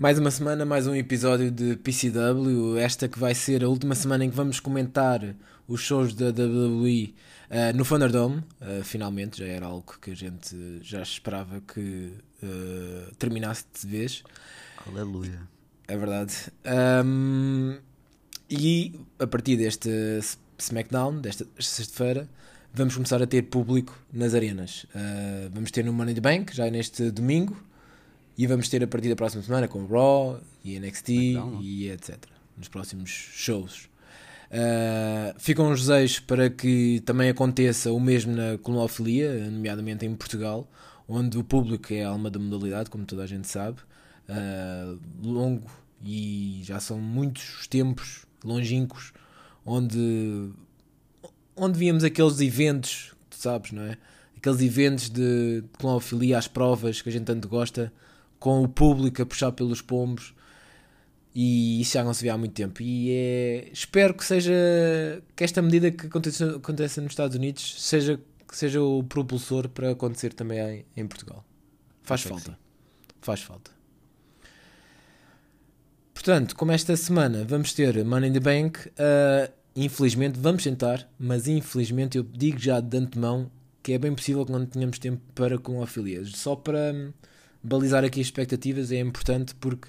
Mais uma semana, mais um episódio de PCW. Esta que vai ser a última semana em que vamos comentar os shows da WWE uh, no Thunderdome. Uh, finalmente, já era algo que a gente já esperava que uh, terminasse de vez. Aleluia. É verdade. Um, e a partir deste SmackDown, desta sexta-feira, vamos começar a ter público nas arenas. vamos ter no Money the Bank, já neste domingo e vamos ter a partir da próxima semana com Raw e NXT e etc. Nos próximos shows. Uh, ficam os desejos para que também aconteça o mesmo na colonofilia, nomeadamente em Portugal, onde o público é a alma da modalidade, como toda a gente sabe. Uh, longo e já são muitos os tempos longínquos onde, onde víamos aqueles eventos, tu sabes, não é? Aqueles eventos de clonofilia às provas que a gente tanto gosta com o público a puxar pelos pombos e isso já não se vê há muito tempo. E é, espero que seja que esta medida que aconteça, aconteça nos Estados Unidos seja, seja o propulsor para acontecer também em, em Portugal. Faz falta. faz falta. Portanto como esta semana vamos ter Money in the Bank uh, infelizmente vamos tentar mas infelizmente eu digo já de antemão que é bem possível que não tenhamos tempo para com afiliados. Só para balizar aqui as expectativas é importante porque.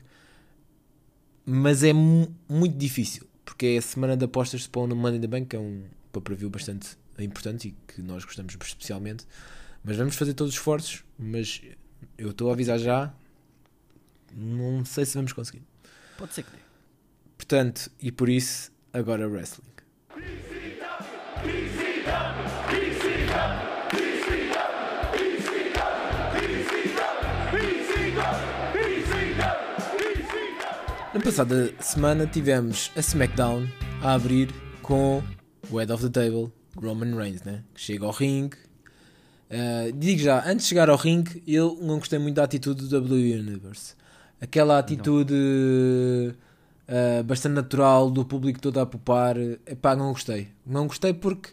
Mas é muito difícil, porque é a semana de apostas de Spawn no Money in the Bank, que é um pay-per-view bastante importante e que nós gostamos especialmente. Mas vamos fazer todos os esforços, mas eu estou a avisar já, não sei se vamos conseguir. Pode ser que dê. Portanto, e por isso, agora wrestling. Na passada semana tivemos a SmackDown a abrir com o Head of the Table, Roman Reigns, né? que chega ao ringue. Uh, digo já, antes de chegar ao ringue, eu não gostei muito da atitude do W Universe. Aquela atitude uh, bastante natural do público todo a popar. Epá, não gostei. Não gostei porque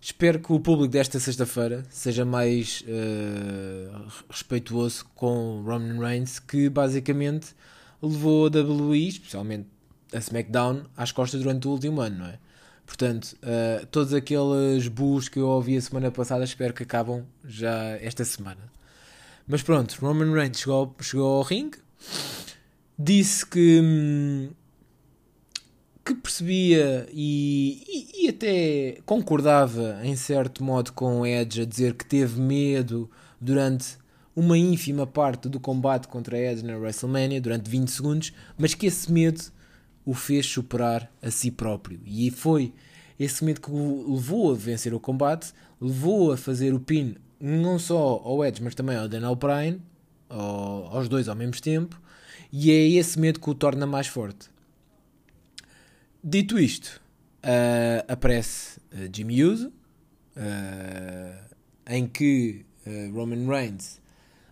espero que o público desta sexta-feira seja mais uh, respeituoso com Roman Reigns, que basicamente levou a WWE, especialmente a SmackDown, às costas durante o último ano, não é? Portanto, uh, todos aqueles boos que eu ouvi a semana passada, espero que acabam já esta semana. Mas pronto, Roman Reigns chegou, chegou ao ringue, disse que, hum, que percebia e, e, e, até concordava em certo modo com o Edge a dizer que teve medo durante uma ínfima parte do combate contra Edge na WrestleMania durante 20 segundos, mas que esse medo o fez superar a si próprio. E foi esse medo que o levou a vencer o combate, levou a fazer o pin não só ao Edge, mas também ao Daniel Bryan, aos dois ao mesmo tempo, e é esse medo que o torna mais forte. Dito isto, uh, aparece uh, Jimmy Uso, uh, em que Roman Reigns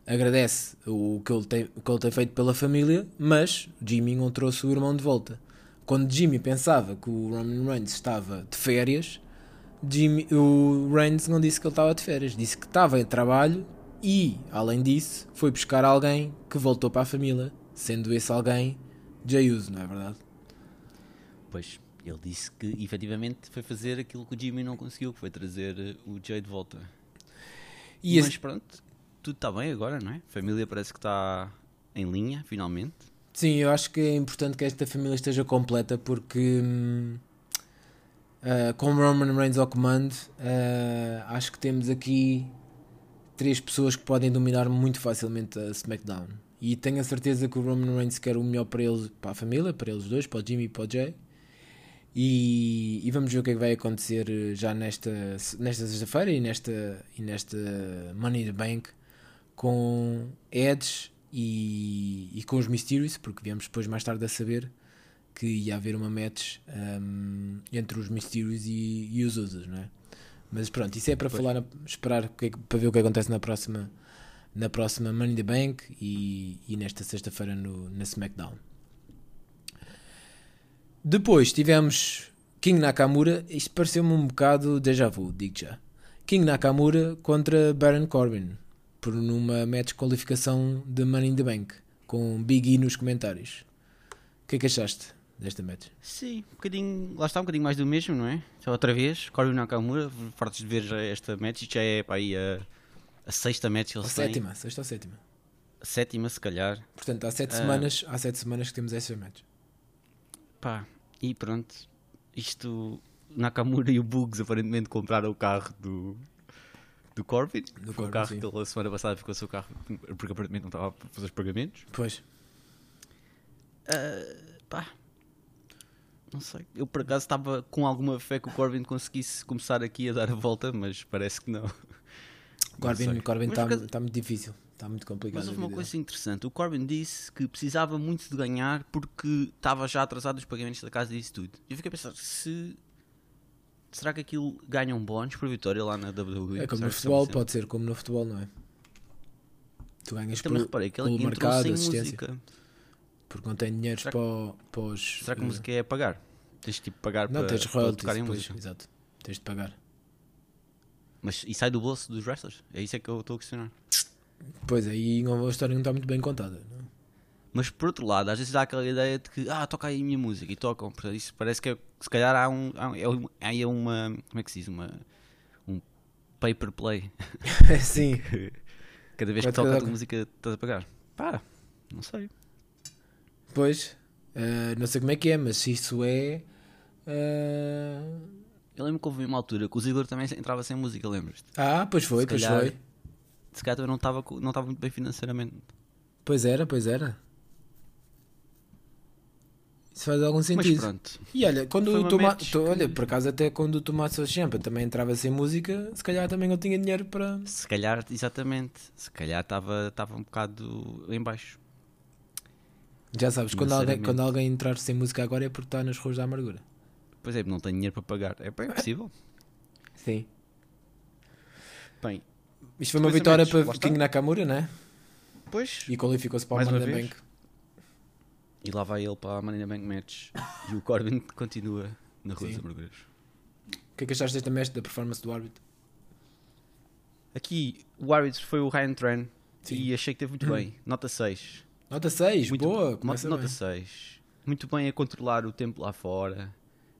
agradece o que, ele tem, o que ele tem feito pela família, mas Jimmy não trouxe o irmão de volta. Quando Jimmy pensava que o Roman Reigns estava de férias, Jimmy, o Reigns não disse que ele estava de férias, disse que estava em trabalho e, além disso, foi buscar alguém que voltou para a família, sendo esse alguém Jay Uso, não é verdade? Pois, ele disse que efetivamente foi fazer aquilo que o Jimmy não conseguiu, que foi trazer eh, o Jay de volta. E Mas esse... pronto, tudo está bem agora, não é? A família parece que está em linha, finalmente. Sim, eu acho que é importante que esta família esteja completa porque uh, com Roman Reigns ao comando, uh, acho que temos aqui três pessoas que podem dominar muito facilmente a SmackDown. E tenho a certeza que o Roman Reigns quer o melhor para eles, para a família, para eles dois, para o Jimmy e para o Jay. E, e, vamos ver o que é que vai acontecer já nesta, nesta sexta-feira e nesta, e nesta Money in the Bank com Edge e, e com os Mysterious, porque viemos depois mais tarde a saber que ia haver uma match um, entre os Mysterious e, e, os Usos, não é? Mas pronto, isso é para falar, esperar que, para ver o que acontece na próxima, na próxima Money the Bank e, e nesta sexta-feira na SmackDown. Depois tivemos King Nakamura, isto pareceu-me um bocado déjà vu, digo já. King Nakamura contra Baron Corbin por numa match qualificação de Money in the Bank. com Big E nos comentários. O que é que achaste desta match? Sim, um bocadinho, lá está um bocadinho mais do mesmo, não é? Só outra vez, Corbin Nakamura, fartos de ver já esta match, já é aí a, a sexta match que eles a sétima, sexta ou sétima? A sétima, se calhar. Portanto, há sete, uh, semanas, há sete semanas que temos esta match. Pá, e pronto, isto, Nakamura e o Bugs aparentemente compraram o carro do, do Corbin. Do Foi o carro sim. que ele a semana passada ficou o seu carro porque aparentemente não estava a fazer os pagamentos. Pois. Uh, pá. Não sei. Eu por acaso estava com alguma fé que o Corbin conseguisse começar aqui a dar a volta, mas parece que não. Corbin, Corbin está acaso... tá muito difícil. Está muito complicado. Mas houve uma coisa interessante. O Corbin disse que precisava muito de ganhar porque estava já atrasado os pagamentos da casa e isso tudo. E eu fiquei a pensar, se Será que aquilo ganha um bónus por vitória lá na WWE? É como no futebol, pode ser como no futebol, não é? Tu ganhas por, reparei que ele mercado, assistência. Música. Porque não tem dinheiro para, para os. Será que a música é pagar? Tens de tipo, pagar não, para, tens para tocarem música. Exato, tens de pagar. Mas e sai do bolso dos wrestlers? É isso é que eu estou a questionar. Pois aí a história não está muito bem contada. Não? Mas por outro lado, às vezes dá aquela ideia de que, ah, toca aí a minha música e tocam. Portanto, isso parece que é, se calhar há um. Há, é, uma. Como é que se diz? Uma, um paper play. Sim. Cada vez que toca a tua música estás a pagar. Pá, não sei. Pois, uh, não sei como é que é, mas se isso é. Uh... Eu lembro que houve uma altura que o Ziggler também entrava sem música, lembras-te? Ah, pois foi, se pois calhar, foi. Se calhar também não estava não estava muito bem financeiramente. Pois era, pois era. Isso faz algum sentido. Mas pronto. E olha, quando o Tomate. Olha, por acaso, até quando o Tomate Champa também entrava sem música, se calhar também não tinha dinheiro para. Se calhar, exatamente. Se calhar estava um bocado em baixo. Já sabes, quando alguém, quando alguém entrar sem música agora é porque está nas ruas da amargura. Pois é, não tem dinheiro para pagar. É bem possível. Sim. Bem, isto foi uma vitória para King Nakamura, não é? Pois. E qualificou-se para o Money Bank. E lá vai ele para a Money Bank Match. e o Corbin continua na Rua dos Amarguras. O que é que achaste desta match, da performance do árbitro? Aqui, o árbitro foi o Ryan Tran e achei que teve muito bem. Nota 6. Nota 6, muito boa. Nota, nota 6. Muito bem a controlar o tempo lá fora.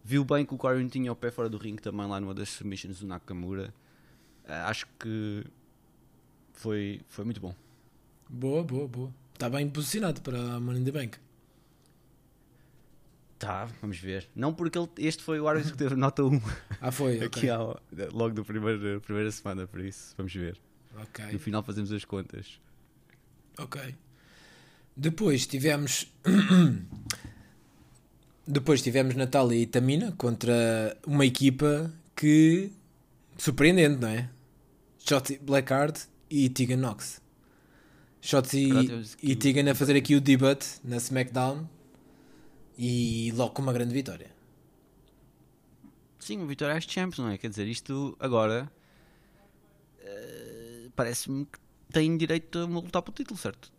Viu bem que o Corbin tinha o pé fora do ringue também lá numa das submissions do Nakamura. Uh, acho que foi, foi muito bom. Boa, boa, boa. Está bem posicionado para a Money in the Bank. Tá, vamos ver. Não porque ele, este foi o árbitro que teve nota 1. Ah, foi? Aqui ao, logo da primeira, primeira semana, por isso, vamos ver. Ok. No final fazemos as contas. Ok. Depois tivemos. Depois tivemos Natália e Tamina contra uma equipa que. surpreendente, não é? Shotzi Blackheart e Tegan Knox. Shotzi e, e Tegan a fazer aqui o debut na SmackDown e logo com uma grande vitória. Sim, uma vitória às Champions, não é? Quer dizer, isto agora uh, parece-me que tem direito a lutar pelo título, certo?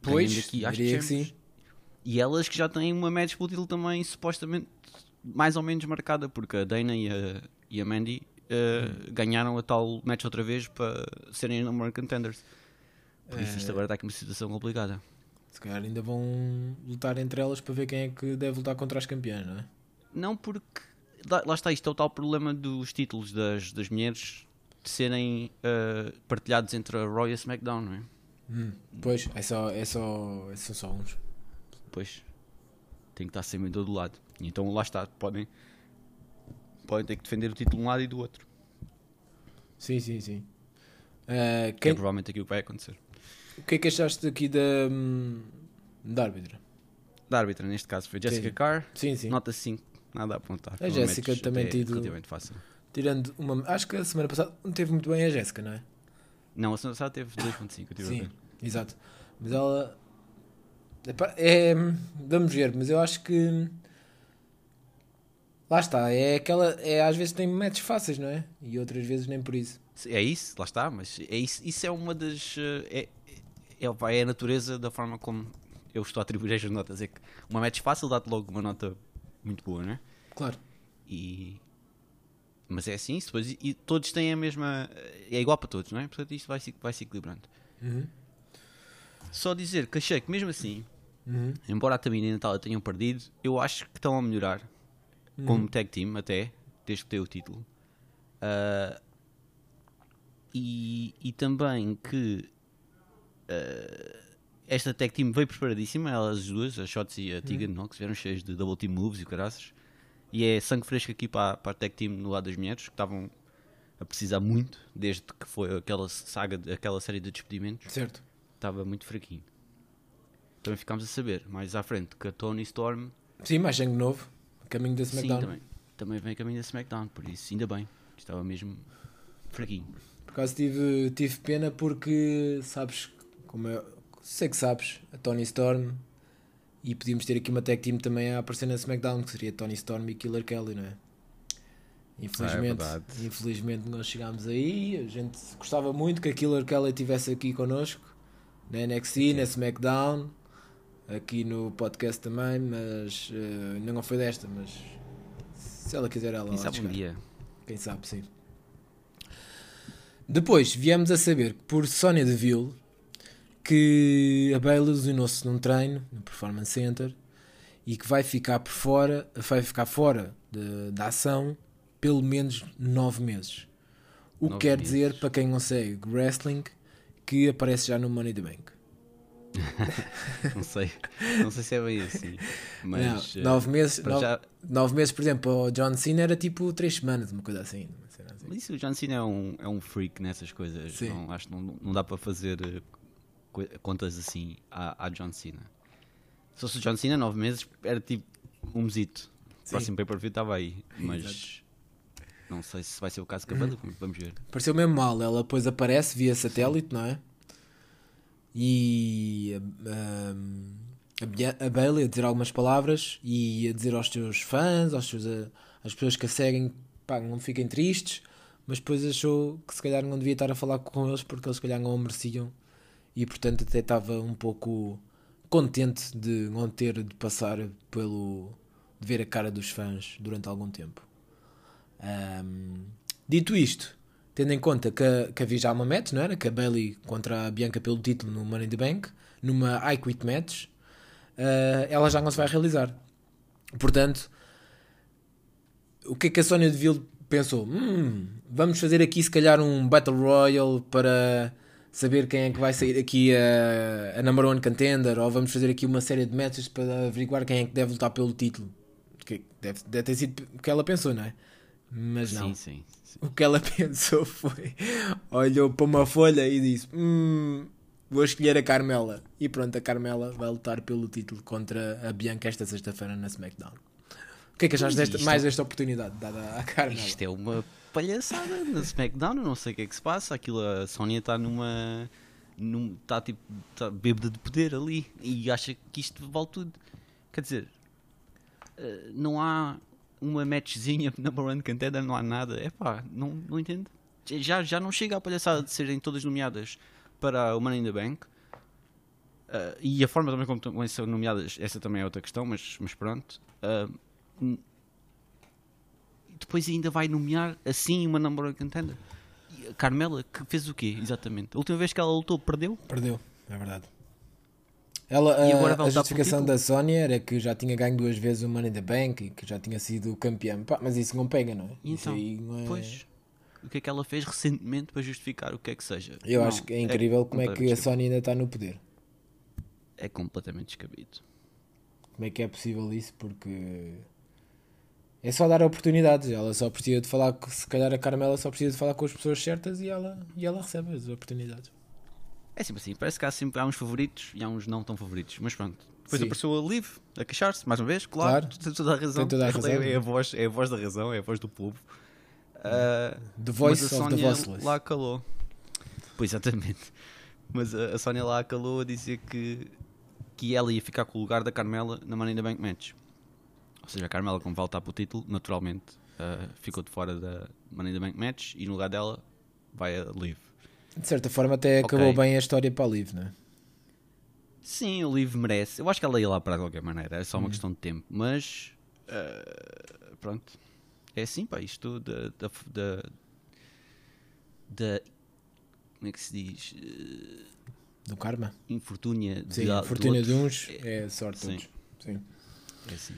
Pois, aqui diria que sim. E elas que já têm uma match pelo título também supostamente mais ou menos marcada, porque a Dana e a, e a Mandy uh, hum. ganharam a tal match outra vez para serem number contenders. Por isso isto eh, agora está aqui uma situação complicada. Se calhar ainda vão lutar entre elas para ver quem é que deve lutar contra as campeãs, não é? Não, porque lá está, isto é o tal problema dos títulos das, das mulheres de serem uh, partilhados entre a Raw e a SmackDown, não é? Hum, pois, é só, é só, são só uns. Pois, tem que estar sempre em todo lado. Então lá está, podem, podem ter que defender o título de um lado e do outro. Sim, sim, sim. Uh, quem... Que é provavelmente aquilo que vai acontecer. O que é que achaste aqui da, hum, da árbitra? Da árbitra, neste caso, foi Jessica sim. Carr. Sim, sim. Nota 5, nada a apontar. A Jessica também tido. Relativamente fácil. Tirando uma. Acho que a semana passada não teve muito bem a Jéssica, não é? Não, a semana passada teve 2.5. Sim, exato. Mas ela. É, vamos ver, mas eu acho que. Lá está, é aquela. É, às vezes tem matches fáceis, não é? E outras vezes nem por isso. É isso, lá está, mas é isso, isso é uma das. Eh, é, é, é a natureza da forma como eu estou a atribuir as notas. É que uma match fácil dá-te logo uma nota muito boa, não é? Claro. E... Mas é assim, depois, e todos têm a mesma. É igual para todos, não é? Portanto, isto vai, vai se equilibrando. Uhum. Só dizer que achei que mesmo assim, Uhum. embora a Tamina e a Natália tenham perdido, eu acho que estão a melhorar Uhum. como tag team até, desde que tem o título. Ah, e, e também que esta tag team veio preparadíssima, elas duas, a Shots e a Tegan Nox, vieram cheias de double team moves e caraças. E é sangue fresco aqui para, para a tag team no lado das mulheres, que estavam a precisar muito, desde que foi aquela saga, aquela série de despedimentos Certo. estava muito fraquinho. Também ficámos a saber, mais à frente, que a Tony Storm Sim, mais sangue novo. Caminho da sim, SmackDown. também, também vem caminho da SmackDown, por isso, ainda bem, estava mesmo fraquinho. Por acaso tive, tive pena porque, sabes, como eu sei que sabes, a Tony Storm e podíamos ter aqui uma tag team também a aparecer na SmackDown, que seria Tony Storm e Killer Kelly, não é? Infelizmente, verdade. infelizmente nós chegámos aí, a gente gostava muito que a Killer Kelly estivesse aqui connosco, na NXT, na SmackDown, aqui no podcast também, mas ainda não foi desta, mas se ela quiser ela Quem lá sabe um dia. Quem sabe, sim. Depois viemos a saber que por Sónia Deville que a Bailey lesionou-se num treino no Performance Center e que vai ficar por fora, vai ficar fora de- da ação pelo menos 9 meses. O que Nove quer meses. dizer, para quem não segue wrestling, que aparece já no Money the Bank. Não sei, não sei se é bem assim, mas não, eh, 9 meses, nove, já, nove meses, por exemplo, o John Cena era tipo 3 semanas, uma coisa assim. assim. mas isso o John Cena é um, é um freak nessas coisas, não, acho que não, não dá para fazer eh, contas assim à, à John Cena. Se fosse o John Cena, 9 meses era tipo um mesito. O Sim. próximo pay-per-view estava aí, mas Exato. não sei se vai ser o caso a Bailey, vamos ver. Pareceu mesmo mal. Ela depois aparece via satélite, não é? E um, a, a Bailey a dizer algumas palavras e a dizer aos seus fãs, aos seus, eh, às pessoas que a seguem, pá, não fiquem tristes, mas depois achou que se calhar não devia estar a falar com eles porque eles se calhar não o mereciam e portanto até estava um pouco contente de não ter de passar pelo de ver a cara dos fãs durante algum tempo. Ahm, dito isto, tendo em conta que, que havia já uma match, não era? Que a Bailey contra a Bianca pelo título no Money in the Bank, numa I Quit match, ah, ela já não se vai realizar. Portanto, o que é que a Sonya Deville pensou? Hum, vamos fazer aqui se calhar um Battle Royale para saber quem é que vai sair aqui a, a number one contender, ou vamos fazer aqui uma série de matches para averiguar quem é que deve lutar pelo título. Que deve, deve ter sido o que ela pensou, não é? Mas não. Sim, sim, sim. O que ela pensou foi: olhou para uma folha e disse: Hum, vou escolher a Carmela. E pronto, a Carmela vai lutar pelo título contra a Bianca esta sexta-feira na SmackDown. O que é que achaste desta, mais desta oportunidade dada à Carmela? Isto é uma palhaçada na SmackDown, eu não sei o que é que se passa. Aquilo, a Sónia está numa. Está tipo. Está bêbada de poder ali e acha que isto vale tudo. Quer dizer, eh, não há uma matchzinha na One Contender, não há nada. É pá, não, não entendo. Já, já não chega a palhaçada de serem todas nomeadas para o Money in the Bank. Eh, e a forma também como, como são nomeadas, essa também é outra questão, mas, mas pronto. Eh, depois ainda vai nomear assim uma number one contender. E a Carmela, que fez o quê, exatamente? A última vez que ela lutou, perdeu? Perdeu, é verdade. Ela, E a- a, justificação da Sónia era que já tinha ganho duas vezes o Money in the Bank e que já tinha sido campeã. Pá, mas isso não pega, não é? Então, não é... Pois, o que é que ela fez recentemente para justificar o que é que seja? Eu Não, acho que é incrível como é que a Sónia ainda está no poder. É completamente descabido. Como é que é possível isso? Porque é só dar oportunidades. Ela só precisa de falar, se calhar a Carmela só precisa de falar com as pessoas certas e ela, e ela recebe as oportunidades. É sempre assim, parece que há sempre há uns favoritos e há uns não tão favoritos, mas pronto. Depois Sim. apareceu a Liv a queixar-se, mais uma vez, claro, Claro. tem toda a razão. Tem toda a razão. É, é a voz, é a voz da razão, é a voz do povo. Ah, The Voice mas a of the Voiceless. lá calou. Pois, exatamente. Mas a, a Sónia lá calou a dizer que, que ela ia ficar com o lugar da Carmela na Money in the Bank Match. Ou seja, a Carmela, como vai lutar para o título, naturalmente ah, ficou de fora da Money in the Bank Match e no lugar dela vai a Liv. De certa forma, até Ok. acabou bem a história para a Liv, não é? Sim, o Liv merece. Eu acho que ela ia lá para de qualquer maneira, é só uma Hum. questão de tempo. Mas ah, pronto, é assim, pá. Isto da, da, da, da como é que se diz? Uh, do karma? Infortúnia. Sim, de, infortúnia de, uns é, é sorte de outros. Sim. É assim.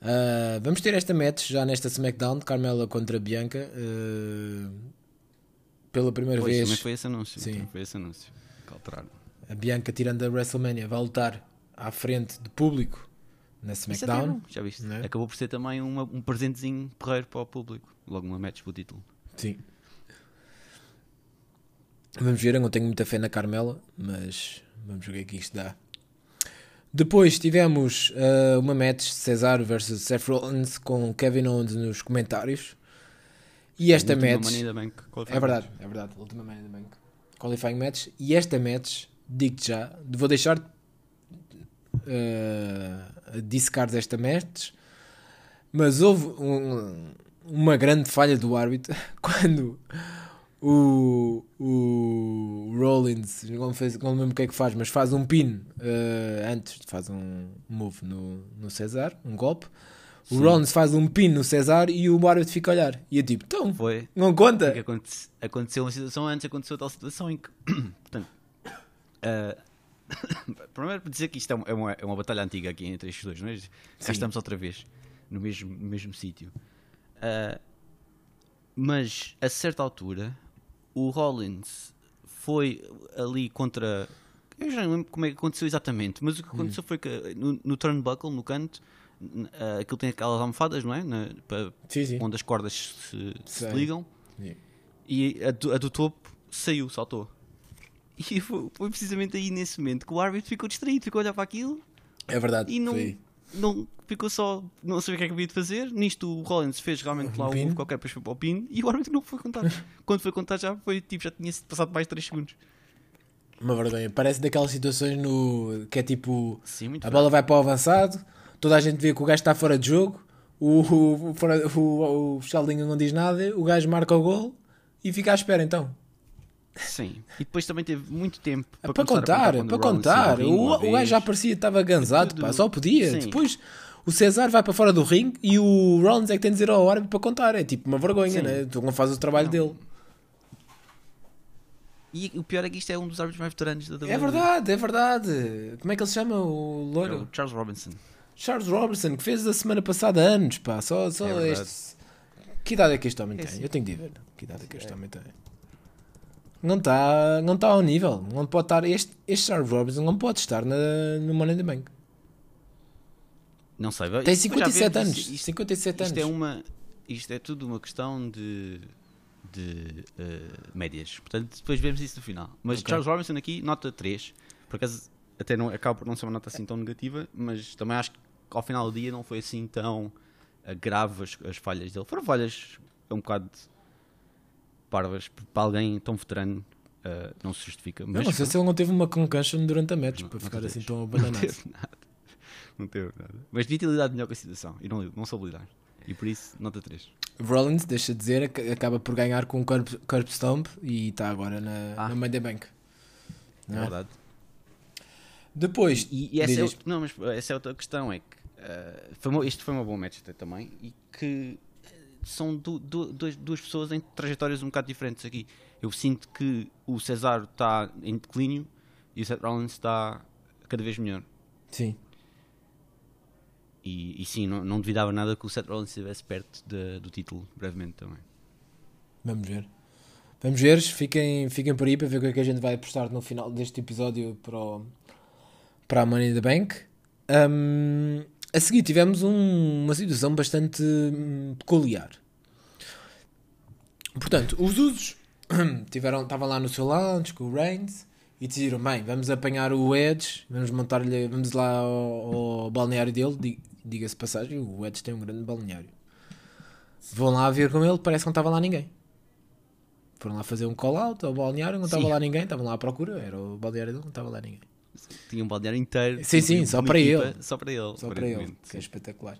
Uh, vamos ter esta match já nesta SmackDown, Carmela contra Bianca. Uh, pela primeira pois, vez. Também foi esse anúncio. Sim. Foi esse anúncio. A Bianca, tirando a WrestleMania, vai lutar à frente de público na SmackDown. É já viste? É? Acabou por ser também uma, um presentezinho porreiro para o público. Logo uma match para o título. Sim. Vamos ver, eu não tenho muita fé na Carmela, mas vamos ver o que é que isto dá. Depois tivemos uh, uma match Cesaro versus Seth Rollins com Kevin Owens nos comentários. E esta match. Bank, é verdade, é verdade. Última Money in the Bank. Qualifying match. E esta match, digo-te já, vou deixar uh, discard esta match. Mas houve um, uma grande falha do árbitro quando o, o Rollins, não, fez, não lembro o que é que faz, mas faz um pin uh, antes, faz um move no, no Cesar, um golpe. O Sim. Rollins faz um pin no Cesar e o árbitro fica a olhar. E é tipo, então, Foi. não conta. Aconte aconteceu uma situação antes, aconteceu tal situação em que. Portanto, uh, primeiro para dizer que isto é uma, é uma batalha antiga aqui entre estes dois, não é? Já estamos outra vez no mesmo, mesmo sítio. Uh, mas a certa altura o Rollins foi ali contra. Eu já não lembro como é que aconteceu exatamente, mas o que aconteceu hum. foi que no, no turnbuckle, no canto, uh, aquilo tem aquelas almofadas, não é? Na, para, sim, sim. Onde as cordas se, se ligam. Sim. E a do, a do, topo saiu, saltou. E foi, foi, precisamente aí nesse momento que o árbitro ficou distraído, ficou a olhar para aquilo. É verdade. E não, não ficou só, não sabia o que é que havia de fazer. Nisto o Rollins fez realmente um lá um qualquer, depois foi para o pin e o árbitro não foi contar. Quando foi contar já foi tipo, já tinha passado mais de 3 segundos. Uma vergonha. Parece daquelas situações no que é tipo Sim, a bola vai para o avançado, toda a gente vê que o gajo está fora de jogo, o, o, o, o, o não diz nada, o gajo marca o gol e fica à espera então. Sim, e depois também teve muito tempo para, para contar, para contar. O, o gajo já parecia que estava gansado, pá, só podia. Sim. Depois o César vai para fora do ringue e o Rollins é que tem de dizer ao árbitro para contar. É tipo uma vergonha, Sim. né? Tu não fazes o trabalho não. dele. E o pior é que isto é um dos árbitros mais veteranos da WWE. É verdade, é verdade. Como é que ele se chama? O loiro? É o Charles Robinson. Charles Robinson, que fez a semana passada anos, pá. Só, só é este. Que idade é que este homem é tem? Sim. Eu tenho de ver. Que idade é que este homem tem? Não está não tá ao nível. Não pode estar. Este, este Charles Robinson não pode estar na, no Money in the Bank. Não sei. Tem 57 anos. Isto, 57 isto anos. É uma, isto é tudo uma questão de, de uh, médias. Portanto, depois vemos isso no final. Mas okay. Charles Robinson aqui, nota 3. Por acaso, até não, acaba por não ser uma nota assim tão negativa, mas também acho que ao final do dia não foi assim tão uh, grave as, as, falhas dele. Foram falhas um bocado parvas para alguém tão veterano. Uh, não se justifica. Mas não sei se ele não teve uma concussion durante a match não, para não ficar assim tão abandonado. Não teve nada não teve nada. Mas devia ter lidado melhor com a situação e não, não soube lidar. E por isso, nota 3. Rollins, deixa de dizer, acaba por ganhar com um curb, curb stomp e está agora na, ah. na Money Bank. É, é verdade. Depois, e, e essa, é, não, mas essa é outra questão: é que uh, foi uma, isto foi uma boa match também e que são du, du, duas, duas pessoas em trajetórias um bocado diferentes aqui. Eu sinto que o Cesaro está em declínio e o Seth Rollins está cada vez melhor. Sim. E, e sim, não, não duvidava nada que o Seth Rollins estivesse perto de, do título, brevemente também. Vamos ver. Vamos ver, fiquem, fiquem por aí para ver o que é que a gente vai postar no final deste episódio para, o, para a Money in the Bank. Um, a seguir tivemos um, uma situação bastante hum, peculiar. Portanto, os usos tiveram, estavam lá no seu lounge com o Reigns e decidiram, bem, vamos apanhar o Edge, vamos montar-lhe, vamos lá ao, ao balneário dele, diga-se passagem, o Edge tem um grande balneário. Vão lá ver com ele, parece que não estava lá ninguém. Foram lá fazer um call-out ao balneário, não estava lá ninguém, estavam lá à procura, era o balneário dele, não estava lá ninguém. Tinha um balneário inteiro. Sim, sim, só para ele. Só para ele. Só para ele, que é espetacular.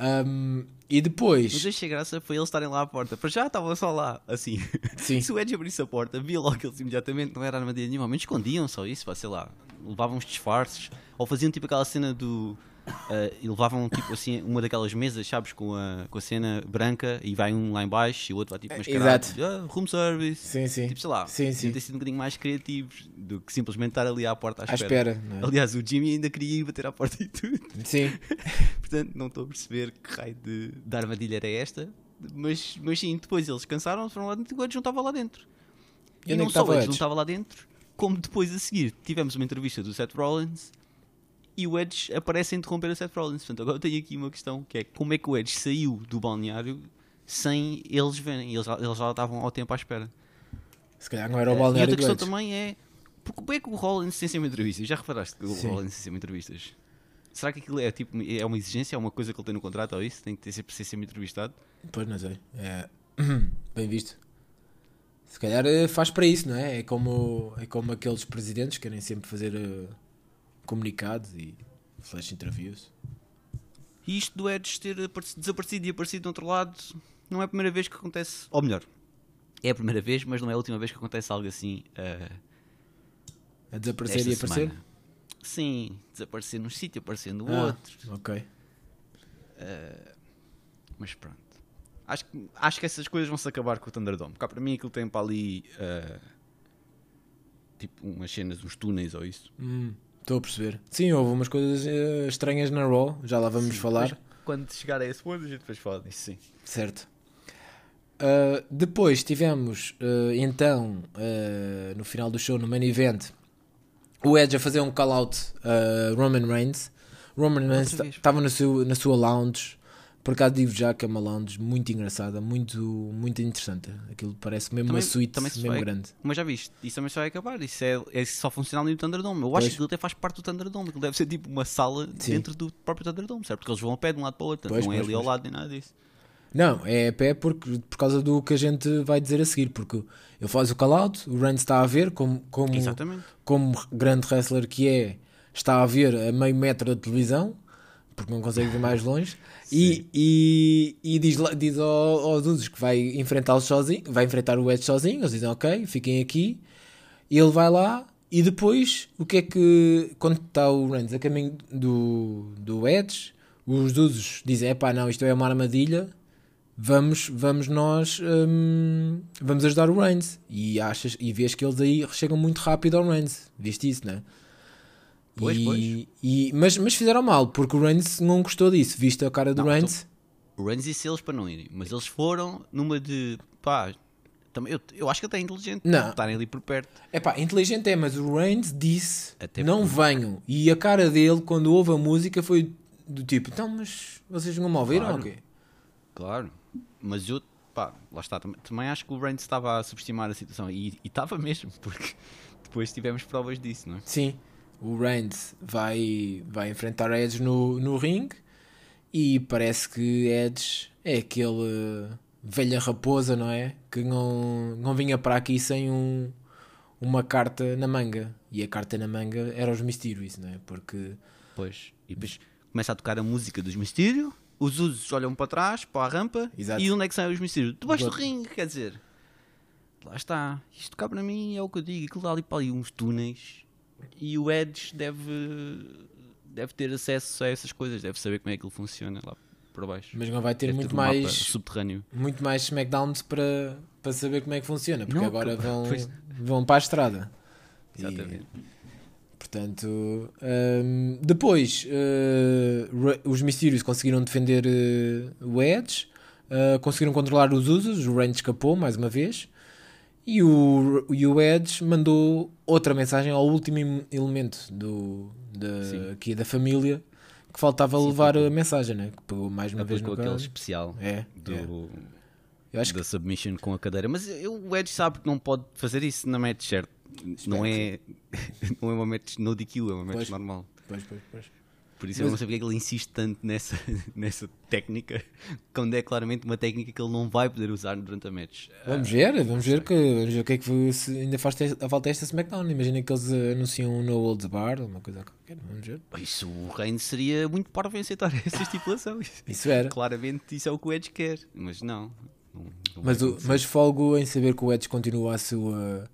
Um, e depois. Mas achei graça foi eles estarem lá à porta. Para já estavam só lá, assim. Sim. Se o Edge abrisse a porta, via logo eles imediatamente não era armadilha nenhuma. Mas escondiam só isso, pá, sei lá. Levavam uns disfarces. Ou faziam tipo aquela cena do Uh, e levavam tipo assim uma daquelas mesas, sabes, com a, com a cena branca e vai um lá em baixo e o outro vai tipo mascarado. Exato. Ah, room service. Sim, sim. Tipo, sei lá, sim, sim. ter sido um bocadinho mais criativos do que simplesmente estar ali à porta à, à espera. espera é? Aliás, o Jimmy ainda queria ir bater à porta e tudo. Sim. Portanto, não estou a perceber que raio de, de armadilha era esta. Mas, mas sim, depois eles cansaram, foram lá dentro e o Edge não estava lá dentro. E, e não só o Edge não estava lá dentro, como depois a seguir tivemos uma entrevista do Seth Rollins e o Edge aparece a interromper a Seth Rollins. Portanto, agora tenho aqui uma questão que é como é que o Edge saiu do balneário sem eles verem? Eles, eles já estavam ao tempo à espera. Se calhar não era o balneário. E outra questão também é como é que o Rollins tem sempre entrevistas? Já reparaste que o Sim. Rollins tem sempre entrevistas? Será que aquilo é, tipo, é uma exigência, é uma coisa que ele tem no contrato ou isso? Tem que ter sempre, ser sempre entrevistado? Pois não sei. É... Bem visto. Se calhar eh, faz para isso, não é? É como, é como aqueles presidentes que querem sempre fazer uh, comunicados e flash interviews. E isto do Edge ter desaparecido e aparecido do outro lado não é a primeira vez que acontece. Ou melhor, é a primeira vez, mas não é a última vez que acontece algo assim. Uh, a desaparecer e aparecer? Semana. Sim, desaparecer num sítio, aparecer no ah, outro. Ok. Uh, mas pronto. Acho, acho que essas coisas vão se acabar com o Thunderdome. Porque para mim aquilo tem para ali uh, tipo umas cenas, uns túneis ou isso. Hum, estou a perceber. Sim, houve umas coisas uh, estranhas na Raw, já lá vamos sim, falar. Quando chegar a esse ponto, a gente depois fala disso, sim. Certo. Uh, depois tivemos então no final do show, no main event, o Edge a fazer um call-out a Roman Reigns. Roman Reigns estava na sua lounge por acaso digo já que é uma lounge muito engraçada, muito, muito interessante. Aquilo parece mesmo também, uma suíte também mesmo vai, grande. Mas já viste, isso também só vai acabar. Isso é, é só funcional no Thunderdome. Eu pois. acho que aquilo até faz parte do Thunderdome. Aquilo deve ser tipo uma sala Sim. dentro do próprio Thunderdome, certo? Porque eles vão a pé de um lado para o outro. Pois, não é pois, ali ao lado nem nada disso. Não, é a pé porque, por causa do que a gente vai dizer a seguir. Porque ele faz o call-out, o Reigns está a ver, como, como, como grande wrestler que é, está a ver a meio metro da televisão porque não consegue ver mais longe. e, e, e, diz, diz aos usos que vai enfrentá-los sozinho, vai enfrentar o Edge sozinho. Eles dizem, ok, fiquem aqui. E ele vai lá. E depois, o que é que. Quando está o Reigns a caminho do, do Edge, os usos dizem: pá, não, isto é uma armadilha. Vamos, vamos nós hum, vamos ajudar o Reigns. E, achas, e vês que eles aí chegam muito rápido ao Reigns. Viste isso, não é? Pois, e, pois. E, mas, mas fizeram mal, porque o Reigns não gostou disso, visto a cara do não, Reigns. Então, o Reigns disse eles para não irem, mas eles foram numa de pá. Também, eu, eu acho que até é inteligente não. estarem ali por perto. É pá, inteligente é, mas o Reigns disse até não porque... venham. E a cara dele, quando ouve a música, foi do tipo: então, mas vocês não me ouviram claro. ou quê? Claro, mas eu, pá, lá está. Também, também acho que o Reigns estava a subestimar a situação e estava mesmo, porque depois tivemos provas disso, não é? Sim o Reigns vai, vai enfrentar Edge no, no ring e parece que Edge é aquele velha raposa, não é? Que não, não vinha para aqui sem um, uma carta na manga. E a carta na manga era os Mistérios, não é? Porque. Pois, e depois começa a tocar a música dos Mistérios, os usos olham para trás, para a rampa, Exato. e onde é que saem os Mistérios? Debaixo do ringue, quer dizer. Lá está. Isto cá para mim é o que eu digo. Aquilo dá ali para ali uns túneis e o Edge deve, deve ter acesso a essas coisas, deve saber como é que ele funciona lá por baixo. Mas não vai ter deve muito ter mais subterrâneo. Muito mais SmackDowns para, para saber como é que funciona, porque não, agora vão, pois... vão para a estrada. Exatamente. E, portanto, um, depois uh, os Mysterios conseguiram defender uh, o Edge, uh, conseguiram controlar os usos, o Reigns escapou mais uma vez. E o, e o Edge mandou outra mensagem ao último elemento do, da, aqui da família que faltava Sim, levar a mensagem, né? que pegou mais uma vez no aquele especial é, do, é. Eu acho da que... submission com a cadeira. Mas eu, o Edge sabe que não pode fazer isso na match, certo? Não é, não é uma match no DQ, é uma match pois, normal. Pois, pois, pois. Por isso Mas... eu não sei porque é que ele insiste tanto nessa, nessa técnica, quando é claramente uma técnica que ele não vai poder usar durante a match. Vamos ver, vamos ver, que, vamos ver o que é que ainda faz a falta esta SmackDown. Imagina que eles anunciam um No Holds Bar, uma coisa qualquer, vamos ver. Isso, o Reigns seria muito em aceitar essa estipulação. Isso era. Claramente isso é o que o Edge quer, mas não. não, não mas, o, mas folgo em saber que o Edge continua a sua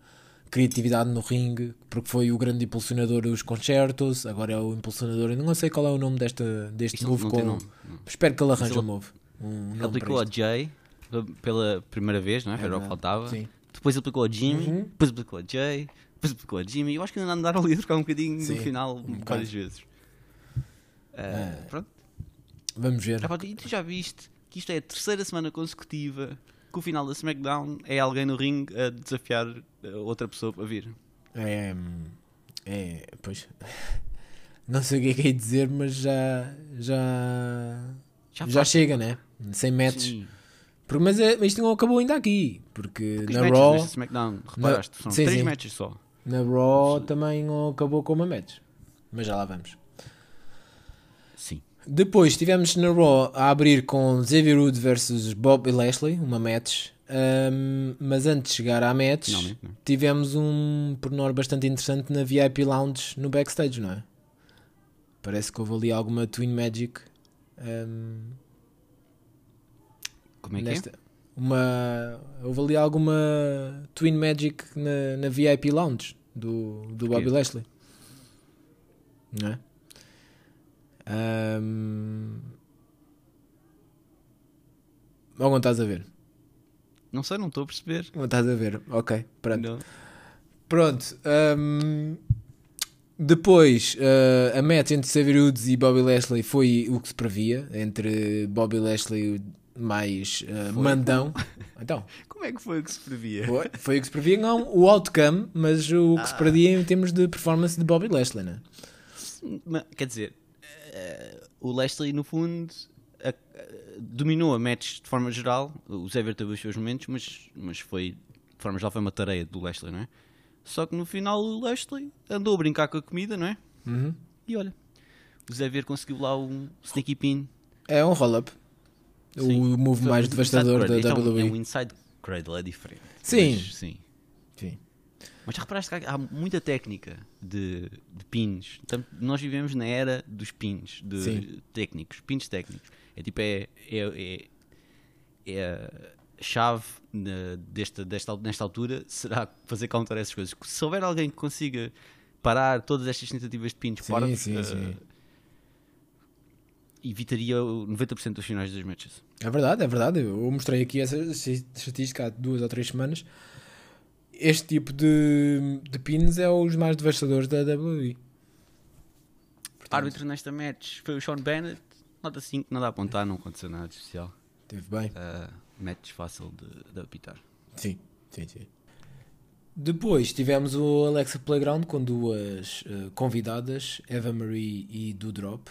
criatividade no ringue, porque foi o grande impulsionador dos concertos, agora é o impulsionador, eu não sei qual é o nome desta, deste Isto não com... Espero que ele arranje ele- um move. Um Ele nome aplicou a. Jay pela primeira vez, não é? Era o que faltava. sim. Depois aplicou a Jimmy, Uhum. depois aplicou a Jay, depois aplicou a Jimmy. Eu acho que ainda andaram ali a trocar um bocadinho Sim, no final um várias vezes. Ah, É. Pronto. Vamos ver. Ah, E tu já viste que isto é a terceira semana consecutiva que o final da SmackDown é alguém no ringue a desafiar a outra pessoa para vir. É, é, pois. Não sei o que é que é dizer, mas já. Já. Já Já, chega, né? Sem matches. Sim. Porque, mas é, isto não acabou ainda aqui. Porque Porque na Raw, SmackDown, reparaste, são sim, três sim. matches só. na Raw também não acabou com uma match. Mas já lá vamos. Depois tivemos na Raw a abrir com Xavier Woods versus Bob e Lashley, uma match. Ahm, mas antes de chegar à match, Finalmente, não é? tivemos um pormenor bastante interessante na VIP Lounge no backstage, não é? Parece que houve ali alguma Twin Magic. ahm, Como é que nesta, uma, houve ali alguma Twin Magic na, na VIP Lounge do, do? Bobby Lashley. Não é? Ahm... Algum estás a ver? Não sei, não estou a perceber. Não estás a ver? Ok, pronto. Não. Pronto. ahm, depois, ah, a match entre Xavier Woods e Bobby Lashley foi o que se previa. Entre Bobby Lashley mais Foi? mandão. Então, Como é que foi que se previa? foi, foi o que se previa. Não o outcome, mas o que se Ah. previa em termos de performance de Bobby Lashley, né? Quer dizer, o Lashley no fundo a- a- dominou a match de forma geral. O Xavier teve os seus momentos, mas, mas foi de forma geral foi uma tarefa do Lashley, não é? Só que no final o Lashley andou a brincar com a comida, não é? Uhum. E olha, o Xavier conseguiu lá um sneaky pin. É um roll-up. O move mais um devastador da WWE. É um inside cradle, é diferente. Sim. Mas, sim. Sim. Mas já reparaste que há muita técnica de, de pins. Tanto- nós vivemos na era dos pins, de Sim. técnicos, pins técnicos. É tipo, é, é, é, é a chave na- desta, desta, nesta altura será fazer counter essas coisas. Se houver alguém que consiga parar todas estas tentativas de pins, Sim, para, sim, eh, sim. evitaria o 90% dos finais dos matches. É verdade, é verdade. Eu mostrei aqui essa estatística há duas ou três semanas. Este tipo de, de pins é os mais devastadores da WWE. Portanto, Árbitro nesta match foi o Sean Bennett. Nota 5, nada a apontar, não aconteceu nada de especial. Teve bem. Uh, match fácil de, de apitar. Sim, sim, sim. Depois tivemos o Alexa Playground com duas eh, convidadas, Eva Marie e do Drop.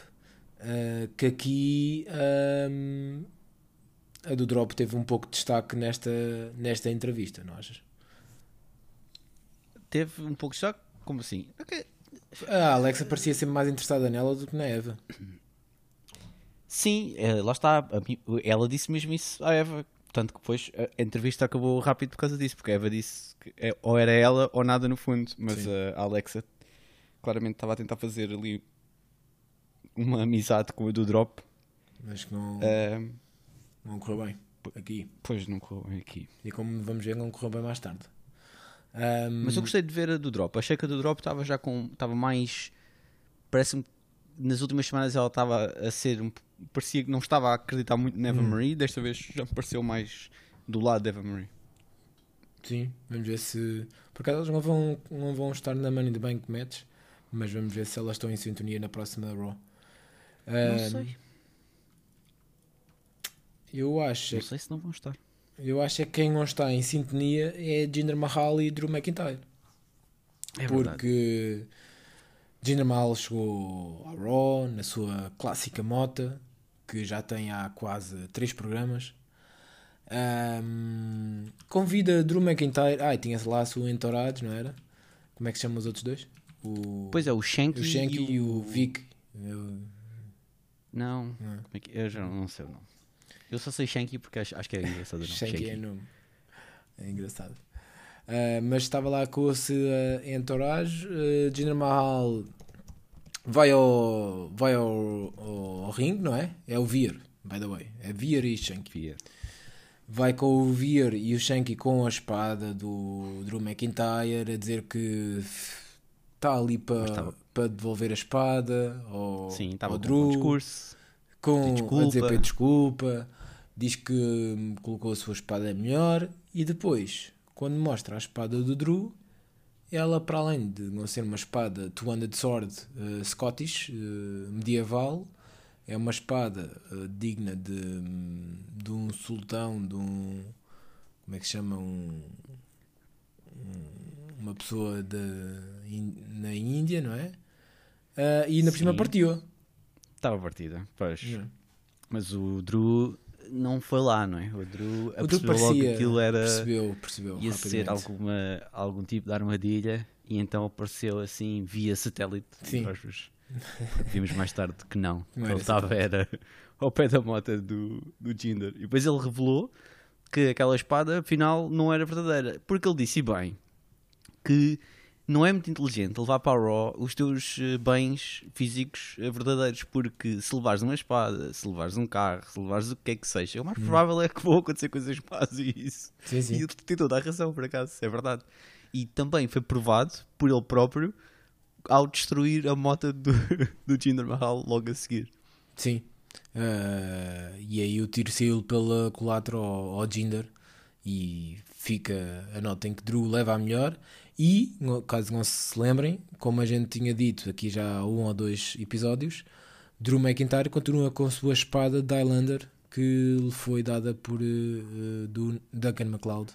eh, que aqui ahm, a do Drop teve um pouco de destaque nesta, nesta entrevista, não achas? Teve um pouco de choque? Como assim? Ok. A Alexa parecia sempre mais interessada nela do que na Eva. Sim, eh, lá está. Ela disse mesmo isso à Eva. Tanto que depois a entrevista acabou rápido por causa disso, porque a Eva disse que é- ou era ela ou nada no fundo. Mas Sim. eh, a Alexa claramente estava a tentar fazer ali uma amizade com a do Drop. Mas que não, Eh, não correu bem aqui. pois não correu bem aqui. E como vamos ver, não correu bem mais tarde. Ahm, Mas eu gostei de ver a do Drop. Achei que a do Drop estava já com. estava mais. Parece-me que nas últimas semanas ela estava a ser. um- parecia que não estava a acreditar muito na Eva Hum. Marie. Desta vez já me pareceu mais do lado da Eva Marie. Sim, vamos ver se. Por acaso elas não vão, não vão estar na Money the Bank match, mas vamos ver se elas estão em sintonia na próxima Raw. Não sei. Eu acho, Não sei se não vão estar. Eu acho é que quem não está em sintonia é Jinder Mahal e Drew McIntyre. É verdade. porque Jinder Mahal chegou ao Raw na sua clássica mota, que já tem há quase três programas. Ahm, convida Drew McIntyre. Ai, tinha lá a sua Entourados, não era? Como é que se chamam os outros dois? O, Pois é, o Shanky, o Shanky e o Vic. Eu- Não, Não. é que... eu já não sei o nome. Eu só sei Shanky porque acho, acho que é engraçado o nome. Shanky é nome. É engraçado. Ah, mas estava lá com esse uh, entourage. Uh, Jinder Mahal vai ao, vai ao, ao, ringue, não é? É o Veer, by the way. É Veer e Shanky. Vai com o Veer e o Shanky com a espada do Drew McIntyre a dizer que está ali para para devolver a espada ao, Sim, ao Drew. Com um discurso. Com, desculpa. a dizer desculpa. Diz que colocou a sua espada melhor e depois, quando mostra a espada do Drew, ela, para além de não ser uma espada two-handed sword uh, Scottish, uh, medieval, é uma espada uh, digna de, de um sultão, de um. Como é que se chama? Um, um uma pessoa de, in, na Índia, não é? E na por cima partiu. Estava partida, pois. Mas o Drew não foi lá, não é? O Drew, o Drew parecia, logo que aquilo era. Percebeu, percebeu. Ia ser alguma, algum tipo de armadilha e então apareceu assim via satélite. Sim. Vimos mais tarde que não. não ele estava era ao pé da moto do, do Jinder. E depois ele revelou que aquela espada afinal não era verdadeira. Porque ele disse bem que não é muito inteligente levar para a Raw os teus eh, bens físicos eh, verdadeiros, porque se levares uma espada, se levares um carro, se levares o que é que seja, o mais hum. provável é que vão acontecer coisas más e isso. Sim, sim. E ele tem toda a razão, por acaso, é verdade. E também foi provado por ele próprio ao destruir a moto do, do Jinder Mahal logo a seguir. Sim. Uh, e aí o tiro saiu pela colatra ao, ao Jinder e fica a nota em que Drew leva a melhor e, caso não se lembrem, como a gente tinha dito aqui já há um ou dois episódios, Drew McIntyre continua com a sua espada de Highlander que lhe foi dada por uh, do Duncan MacLeod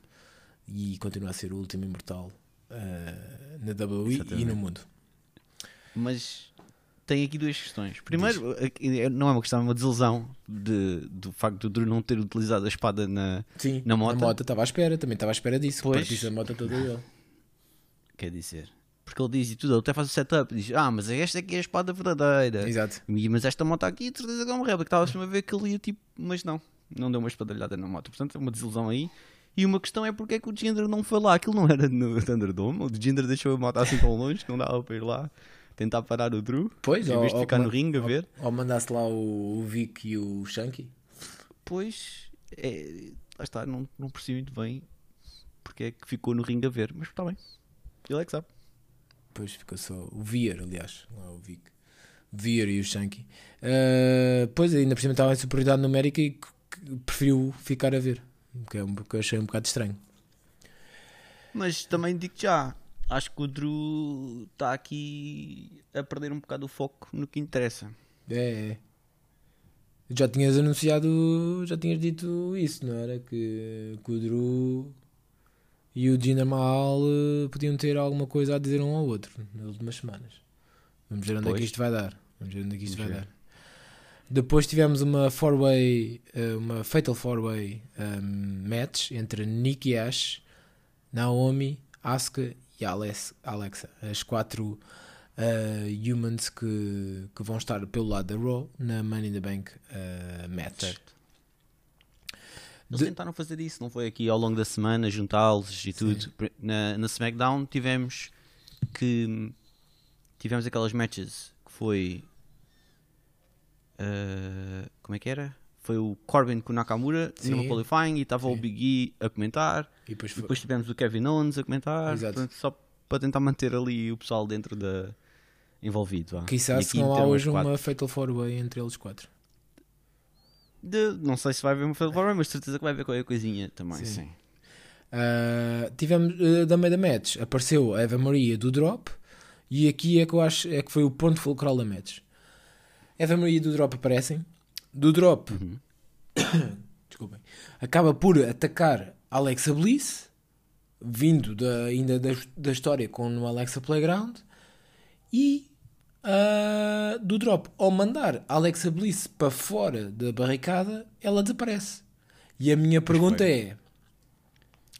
e continua a ser o último imortal uh, na WWE Exatamente. e no mundo. Mas tem aqui duas questões. Primeiro, não é uma questão, é uma desilusão de, do facto do Drew não ter utilizado a espada na, Sim, na moto. Na moto estava à espera, também estava à espera disso. Pois, a moto toda ele quer dizer. Porque ele diz e tudo, ele até faz o setup, diz, ah, mas esta aqui é a espada verdadeira. Exato. E, mas esta moto aqui, de certeza que é uma réplica, estava a ver que ele ia tipo, mas não, não deu uma espadalhada na moto. Portanto, é uma desilusão aí. E uma questão é porque é que o Ginger não foi lá, aquilo não era no Thunderdome, o Ginger deixou a moto assim tão longe que não dava para ir lá tentar parar o Drew. Pois, em vez de ficar no ringue a ver. Ou mandasse lá o, o Vic e o Shanky. Pois, é, lá está, não, não percebi muito bem porque é que ficou no ringue a ver, mas está bem. Ele é que sabe. Depois ficou só o Vier, aliás, não é o Vic. Vier e o Shanky. Uh, pois ainda por cima estava em superioridade numérica e preferiu ficar a ver. Que é um, que eu achei um bocado estranho. Mas também digo já, acho que o Drew está aqui a perder um bocado o foco no que interessa. É, é. Já tinhas anunciado, já tinhas dito isso, não era? Que, que o Drew e o Jinder Mahal uh, podiam ter alguma coisa a dizer um ao outro nas últimas semanas. Vamos ver onde é que isto vai dar. Vamos ver onde é que isto Vamos vai ver. dar. Depois tivemos uma four-way, uh, uma fatal four-way um, ehm, match entre Nikki Ash, Naomi, Asuka e Alexa, as quatro uh, humans que, que vão estar pelo lado da Raw na Money in the Bank match. Certo. Eles de... tentaram fazer isso, não foi aqui ao longo da semana, juntá-los e tudo. Na, na SmackDown tivemos que tivemos aquelas matches que foi uh, como é que era? Foi o Corbin com o Nakamura Sim. no qualifying e estava o Big E a comentar. E depois, foi... depois, tivemos o Kevin Owens a comentar. Portanto, só para tentar manter ali o pessoal dentro da envolvido. Quizá se não há hoje uma Fatal 4-Way entre eles quatro. De, não sei se vai haver uma Four mas certeza que vai haver qualquer coisinha também. Sim. sim. Uh, tivemos uh, da meia da match, apareceu a Eva Maria do Drop e aqui é que eu acho é que foi o ponto fulcral da match. Eva Maria do Drop aparecem, do Drop uhum. desculpem, acaba por atacar Alexa Bliss, vindo da, ainda da, da história com o Alexa Playground e uh, do drop. Ao mandar Alexa Bliss para fora da barricada, ela desaparece. E a minha pergunta é: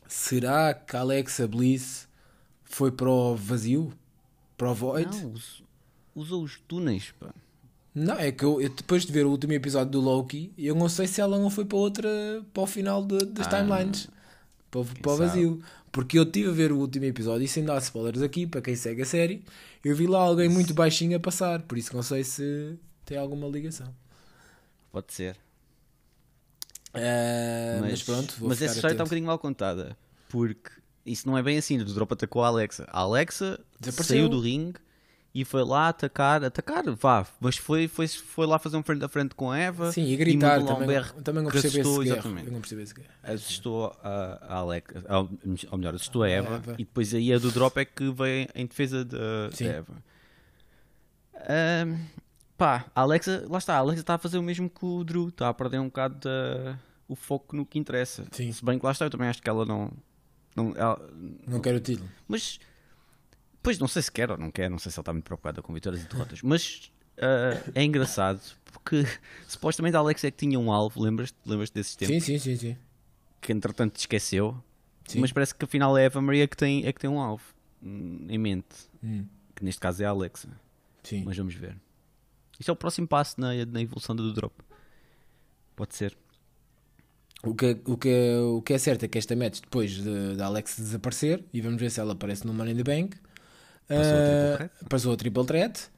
será que Alexa Bliss foi para o vazio? Para o void? Não, usou os túneis, pá. Não, é que eu, eu, depois de ver o último episódio do Loki, eu não sei se ela não foi para outra, para o final de, das ah, timelines, para, para o vazio. Porque eu tive a ver o último episódio e sem dar spoilers aqui, para quem segue a série, eu vi lá alguém muito baixinho a passar, por isso não sei se tem alguma ligação. Pode ser. Uh, mas, mas, pronto, mas essa história está um bocadinho mal contada. Porque isso não é bem assim. O Drop atacou a Alexa. A Alexa saiu do ringue e foi lá atacar, atacar, vá, mas foi, foi, foi lá fazer um frente a frente com a Eva. Sim, e gritar e também, um BR também não percebi esse exatamente. Não percebi esse assustou a, a Alexa, ou melhor, assustou a Eva, a Eva, e depois aí a do drop é que veio em defesa de, de Eva. Um, pá, a Alexa, lá está, a Alexa está a fazer o mesmo que o Drew, está a perder um bocado de, o foco no que interessa. Sim. Se bem que lá está, eu também acho que ela não. Não, ela, não quer o título. Mas Pois não sei se quer ou não quer, não sei se ele está muito preocupado com vitórias e derrotas, mas uh, é engraçado porque supostamente a Alex é que tinha um alvo, lembras-te lembras desses tempos? Sim, sim, sim, sim. Que entretanto esqueceu, sim. mas parece que afinal é a Eva Maria que tem, é que tem um alvo hum, em mente, hum. que neste caso é a Alexa. Sim. Mas vamos ver. Isto é o próximo passo na, na evolução do drop. Pode ser. O que, o, que, o que é certo é que esta match, depois da de, de Alex desaparecer, e vamos ver se ela aparece no Money in the Bank, Uh, passou a triple threat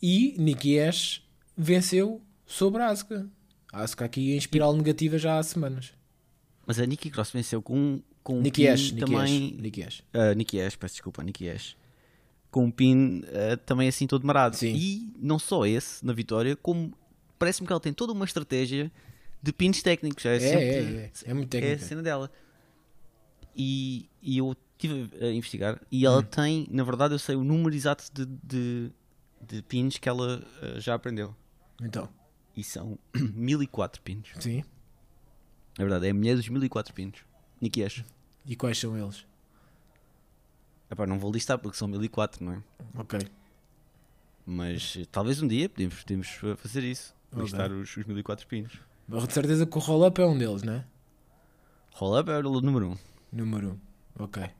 e Nikki Ash venceu sobre a Asuka. A Asuka aqui em espiral negativa já há semanas. Mas a Nikki Cross venceu com, com um Ash, também. Nikki Ash. Nikki Ash. Uh, Nikki Ash, peço desculpa, Nikki Ash. Com um pin uh, também assim todo marado. Sim. E não só esse na vitória, como parece-me que ela tem toda uma estratégia de pins técnicos. É, é, sempre, é, é, é, muito técnica. É a cena dela. E, e eu estive a investigar e ela hum. tem, na verdade, eu sei o número exato de, de, de pins que ela uh, já aprendeu. Então. E são 1004 pins. Sim. É verdade, é a mulher dos 1004 pins. Nikki Ash. E quais são eles? Epá, não vou listar porque são 1004, não é? Ok. Mas eh, talvez um dia podemos, podemos fazer isso. Okay. Listar os, os 1004 pinos. De certeza que o roll-up é um deles, não é? Roll-up é o número 1. Um. Número 1, um. ok.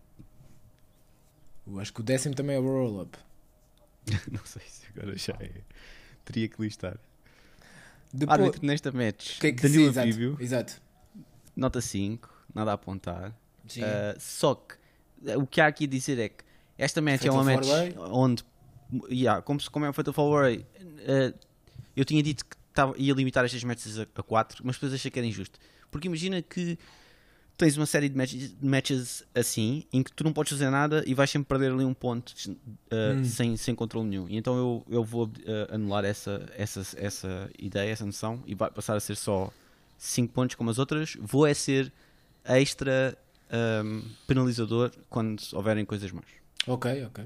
Acho que o décimo também é o roll-up. não sei se agora já é. Teria que listar. Depois... Árbitro nesta match, que é que Danilo sim, Vívio, exato. nota 5, nada a apontar. Uh, só que o que há aqui a dizer é que esta match é uma match onde, yeah, como, como é o Fallway, uh, eu tinha dito que tava, ia limitar estas matches a 4, mas depois achei que era injusto. Porque imagina que tens uma série de matches, matches, assim em que tu não podes fazer nada e vais sempre perder ali um ponto uh, hum. sem, sem controle nenhum. E então eu, eu vou uh, anular essa, essa, essa ideia, essa noção e vai passar a ser só 5 pontos como as outras. Vou é ser extra um, penalizador quando houverem coisas más. Ok, ok.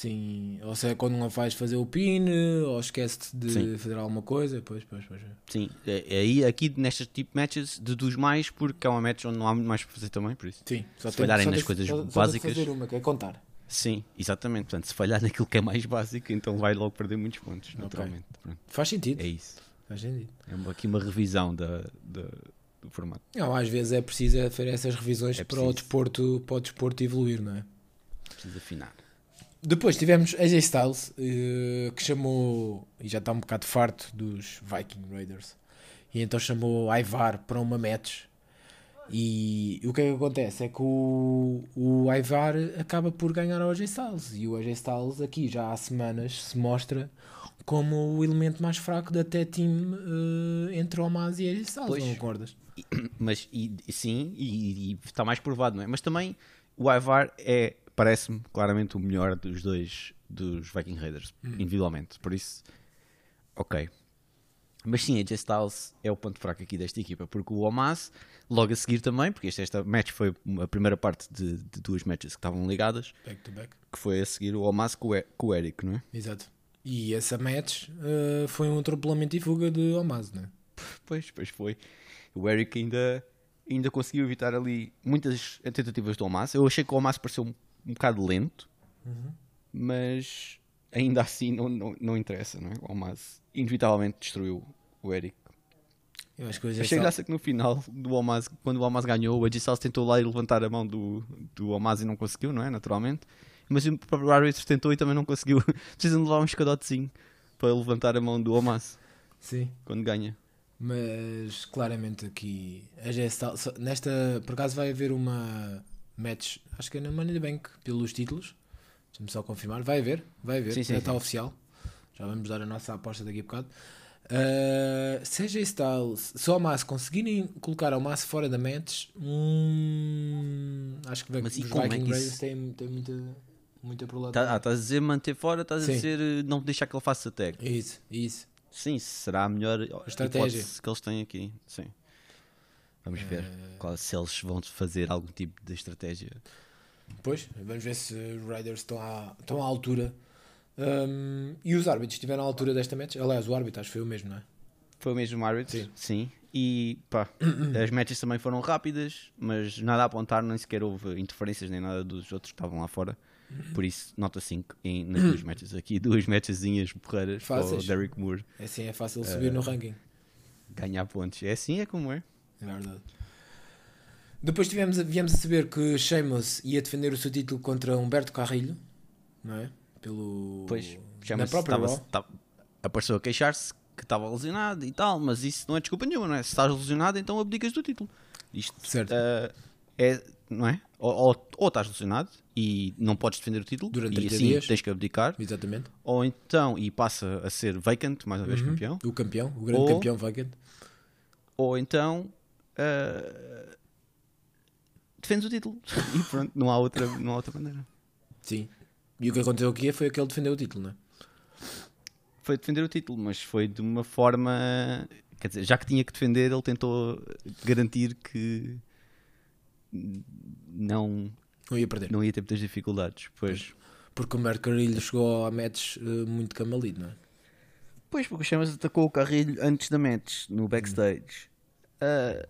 Sim, ou seja, quando não faz fazer o pin, ou esquece de Sim. fazer alguma coisa, pois, pois, pois. Sim, é, é aí aqui nestes tipo de matches deduz mais porque é uma match onde não há muito mais para fazer também, por isso. Sim, só se tem, falharem nas coisas só, básicas. Só fazer uma, que é contar. Sim, exatamente. Portanto, se falhar naquilo que é mais básico, então vai logo perder muitos pontos, naturalmente. Okay. Faz sentido. É isso. Faz sentido. É aqui uma revisão da, da, do formato. Não, às vezes é preciso fazer essas revisões é para, o desporto, para o desporto evoluir, não é? Precisa afinar. Depois tivemos AJ Styles, uh, que chamou, e já está um bocado farto dos Viking Raiders, e então chamou Ivar para uma match. E, o que é que acontece? É que o, o Ivar acaba por ganhar ao AJ Styles, e o AJ Styles aqui já há semanas se mostra como o elemento mais fraco da até team uh, entre Omaz e AJ Styles, pois, não concordas? Mas e, sim, e, e está mais provado, não é? Mas também o Ivar é parece-me claramente o melhor dos dois dos Viking Raiders, hum. individualmente. Por isso, ok. Mas sim, a J Styles é o ponto fraco aqui desta equipa, porque o Omas, logo a seguir também, porque esta, esta match foi a primeira parte de, de duas matches que estavam ligadas, back to back. que foi a seguir o Omas com, com o Eric, não é? Exato. E essa match uh, foi um atropelamento e fuga de Omas, não é? Pois, pois foi. O Eric ainda, ainda conseguiu evitar ali muitas tentativas do Omas. Eu achei que o Omas pareceu um bocado lento, uhum. mas ainda assim não, não, não interessa, não é? O Almaz inevitavelmente destruiu o Eric. Eu acho que Achei só... graça que no final do Almaz, quando o Almaz ganhou, o Edgy tentou lá e levantar a mão do, do Almaz e não conseguiu, não é? Naturalmente. Mas o próprio árbitro tentou e também não conseguiu. Precisam levar um escadotezinho para levantar a mão do Almaz. Sim. Quando ganha. Mas claramente aqui a Gestal, nesta por acaso vai haver uma match, acho que é na Money the Bank, pelos títulos. Deixa-me só confirmar. Vai haver, vai haver, sim, sim, já está sim. oficial. Já vamos dar a nossa aposta daqui a bocado. Uh, seja Styles, se o Amasso conseguirem colocar o Amasso fora da match, hum, acho que vai, Mas e os é Viking que Raiders isso- têm, têm muita, muita probabilidade. Tá, ah, estás a dizer manter fora, estás a Sim. dizer eh, não deixar que ele faça tag. Isso, isso. Sim, será a melhor Estratégia. que eles têm aqui. Sim. Vamos ver Eh, qual, se eles vão fazer algum tipo de estratégia. Pois, vamos ver se os Raiders estão à, estão à altura. Um, e os árbitros estiveram à altura desta match? Aliás, o árbitro acho que foi o mesmo, não é? Foi o mesmo árbitro? Sim. Sim. E pá, as matches também foram rápidas, mas nada a apontar, nem sequer houve interferências nem nada dos outros que estavam lá fora. Por isso, nota 5 em, nas duas matches aqui. Duas matchezinhas porreiras para o. Derrick Moore É assim, é fácil subir no ranking. ganhar pontos. É assim, é como é. É verdade. Depois tivemos, viemos a saber que Sheamus ia defender o seu título contra Humberto Carrilho, não é? Pelo. Pois, na própria tava- tava- apareceu a queixar-se que estava lesionado e tal, mas isso não é desculpa nenhuma, não é? Se estás lesionado, então abdicas do título. Isto Certo. ah, é, não é? Ou, ou, ou estás lesionado e não podes defender o título Durante e 30 assim dias. tens que abdicar, Exatamente. ou então e passa a ser vacant, mais uma vez campeão, O campeão, o grande Ou- campeão vacant. ou então ah, defendes o título e pronto, não há outra, não há outra maneira. Sim. E o que aconteceu aqui foi que ele defendeu o título, não é? foi defender o título, mas foi de uma forma. Quer dizer, já que tinha que defender, ele tentou garantir que não, Não ia perder. não ia ter muitas dificuldades. Pois, Porque o Carrilho chegou a match eh, muito camalido, não é? pois porque o Chamas atacou o Carrilho antes da match, no backstage. Ah,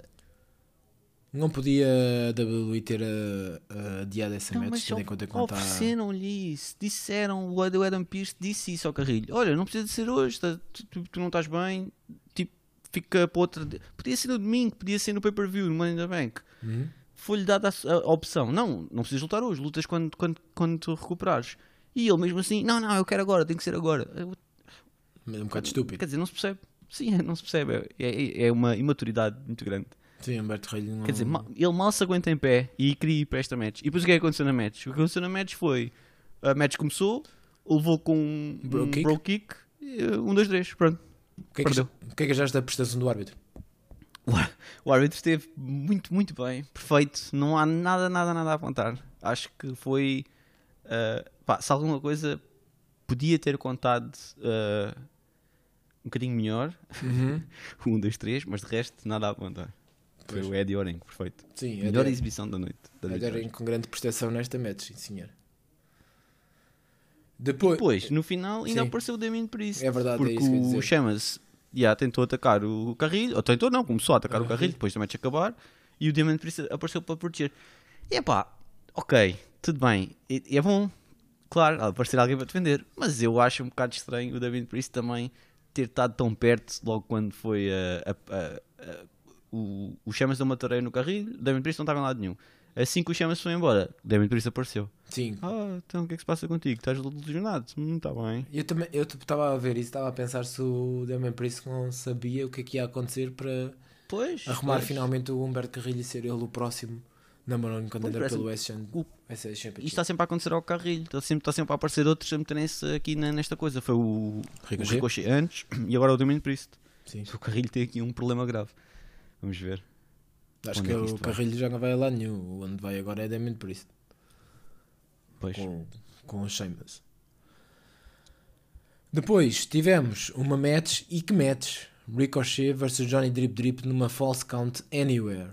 Não podia a WWE ter uh, adiado essa Não, match, tendo em conta que não está. ofereceram-lhe isso, disseram, o Ad- o Adam Pearce disse isso ao Carrilho: Olha, não precisa de ser hoje, tá- tu, tu- não estás bem, tipo, fica para outra. Podia ser no domingo, podia ser no pay-per-view, no Money in the Bank. Uhum. Foi-lhe dada a, a opção: Não, não precisas lutar hoje, lutas quando, quando, quando tu recuperares. E ele mesmo assim: Não, não, eu quero agora, tem que ser agora. Eu- É um bocado estúpido. Quer dizer, não se percebe. Sim, não se percebe. É, é, é uma imaturidade muito grande. Sim, Humberto Carrilho não. Quer dizer, ele mal se aguenta em pé e ir para esta match. E depois o que é que aconteceu na match? O que aconteceu na match foi: a match começou, levou com um Bro um kick? bro kick, e, uh, um, dois, três, pronto. o, que é que, perdeu. o que é que achaste da prestação do árbitro? O árbitro esteve muito, muito bem, perfeito. Não há nada, nada, nada a apontar. Acho que foi. uh, pá, se alguma coisa podia ter contado uh, um bocadinho melhor, um, dois, três, mas de resto, nada a apontar. Foi o Eddie Oren, perfeito. Sim, Melhor é exibição da noite. Da de hoje. com grande prestação nesta match, sim senhor. Depois, Depois, no final, ainda Sim. apareceu o Damien Priest. É verdade, é porque isso que eu ia o. Chamas já tentou atacar o carrilho, ou tentou não, começou a atacar o Ah, carrilho sim. depois do match acabar, e o Damien Priest apareceu para proteger. E é pá, ok, tudo bem, e é bom, claro, aparecer alguém para defender, mas eu acho um bocado estranho o Damien Priest também ter estado tão perto logo quando foi a, a- a- a- o, o Chamas deu uma tareia no carrilho, o Damien Priest não estava em lado nenhum. Assim que o Chamas foi embora, o Damien Priest apareceu. sim. Ah, então o que é que se passa contigo? Estás lesionado? Hum, está bem. Eu também eu estava a ver isso, estava a pensar se o Damien Priest não sabia o que é que ia acontecer para Pois. arrumar pois. finalmente o Humberto Carrilho e ser ele o próximo number one contender pelo West Championship. Isto está sempre a acontecer ao Carrilho. Está sempre, está sempre a aparecer outros a meterem-se aqui na- nesta coisa. Foi o Ricochet? Antes e agora o Domínio Priest. Sim. O Carrilho tem aqui um problema grave. Vamos ver. Acho Onde que é que o vai? Carrilho já não vai a lá nenhum. Onde vai agora é Damien Priest. Pois. com, com o Sheamus. Depois tivemos uma match e que match? Ricochet versus Johnny Drip Drip numa false count anywhere.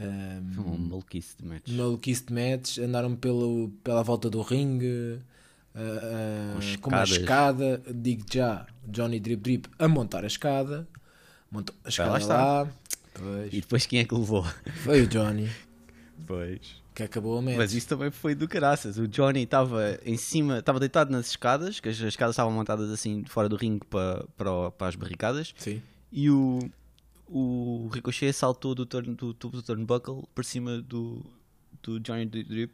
Um, Foi um maluquice de match. maluquice de match, andaram pelo, pela volta do ringue, uh, uh, Com uma escada. Digo já, Johnny Drip Drip a montar a escada, montou a escada lá lá. Pois, E depois quem é que levou? foi o Johnny Pois. que acabou a match. Mas isso também foi do caraças. O Johnny estava em cima, estava deitado nas escadas, que as as escadas estavam montadas assim fora do ringue para, para, para as barricadas. Sim. E o, o Ricochet saltou do, turn, do tubo do turnbuckle por cima do, do Johnny Drip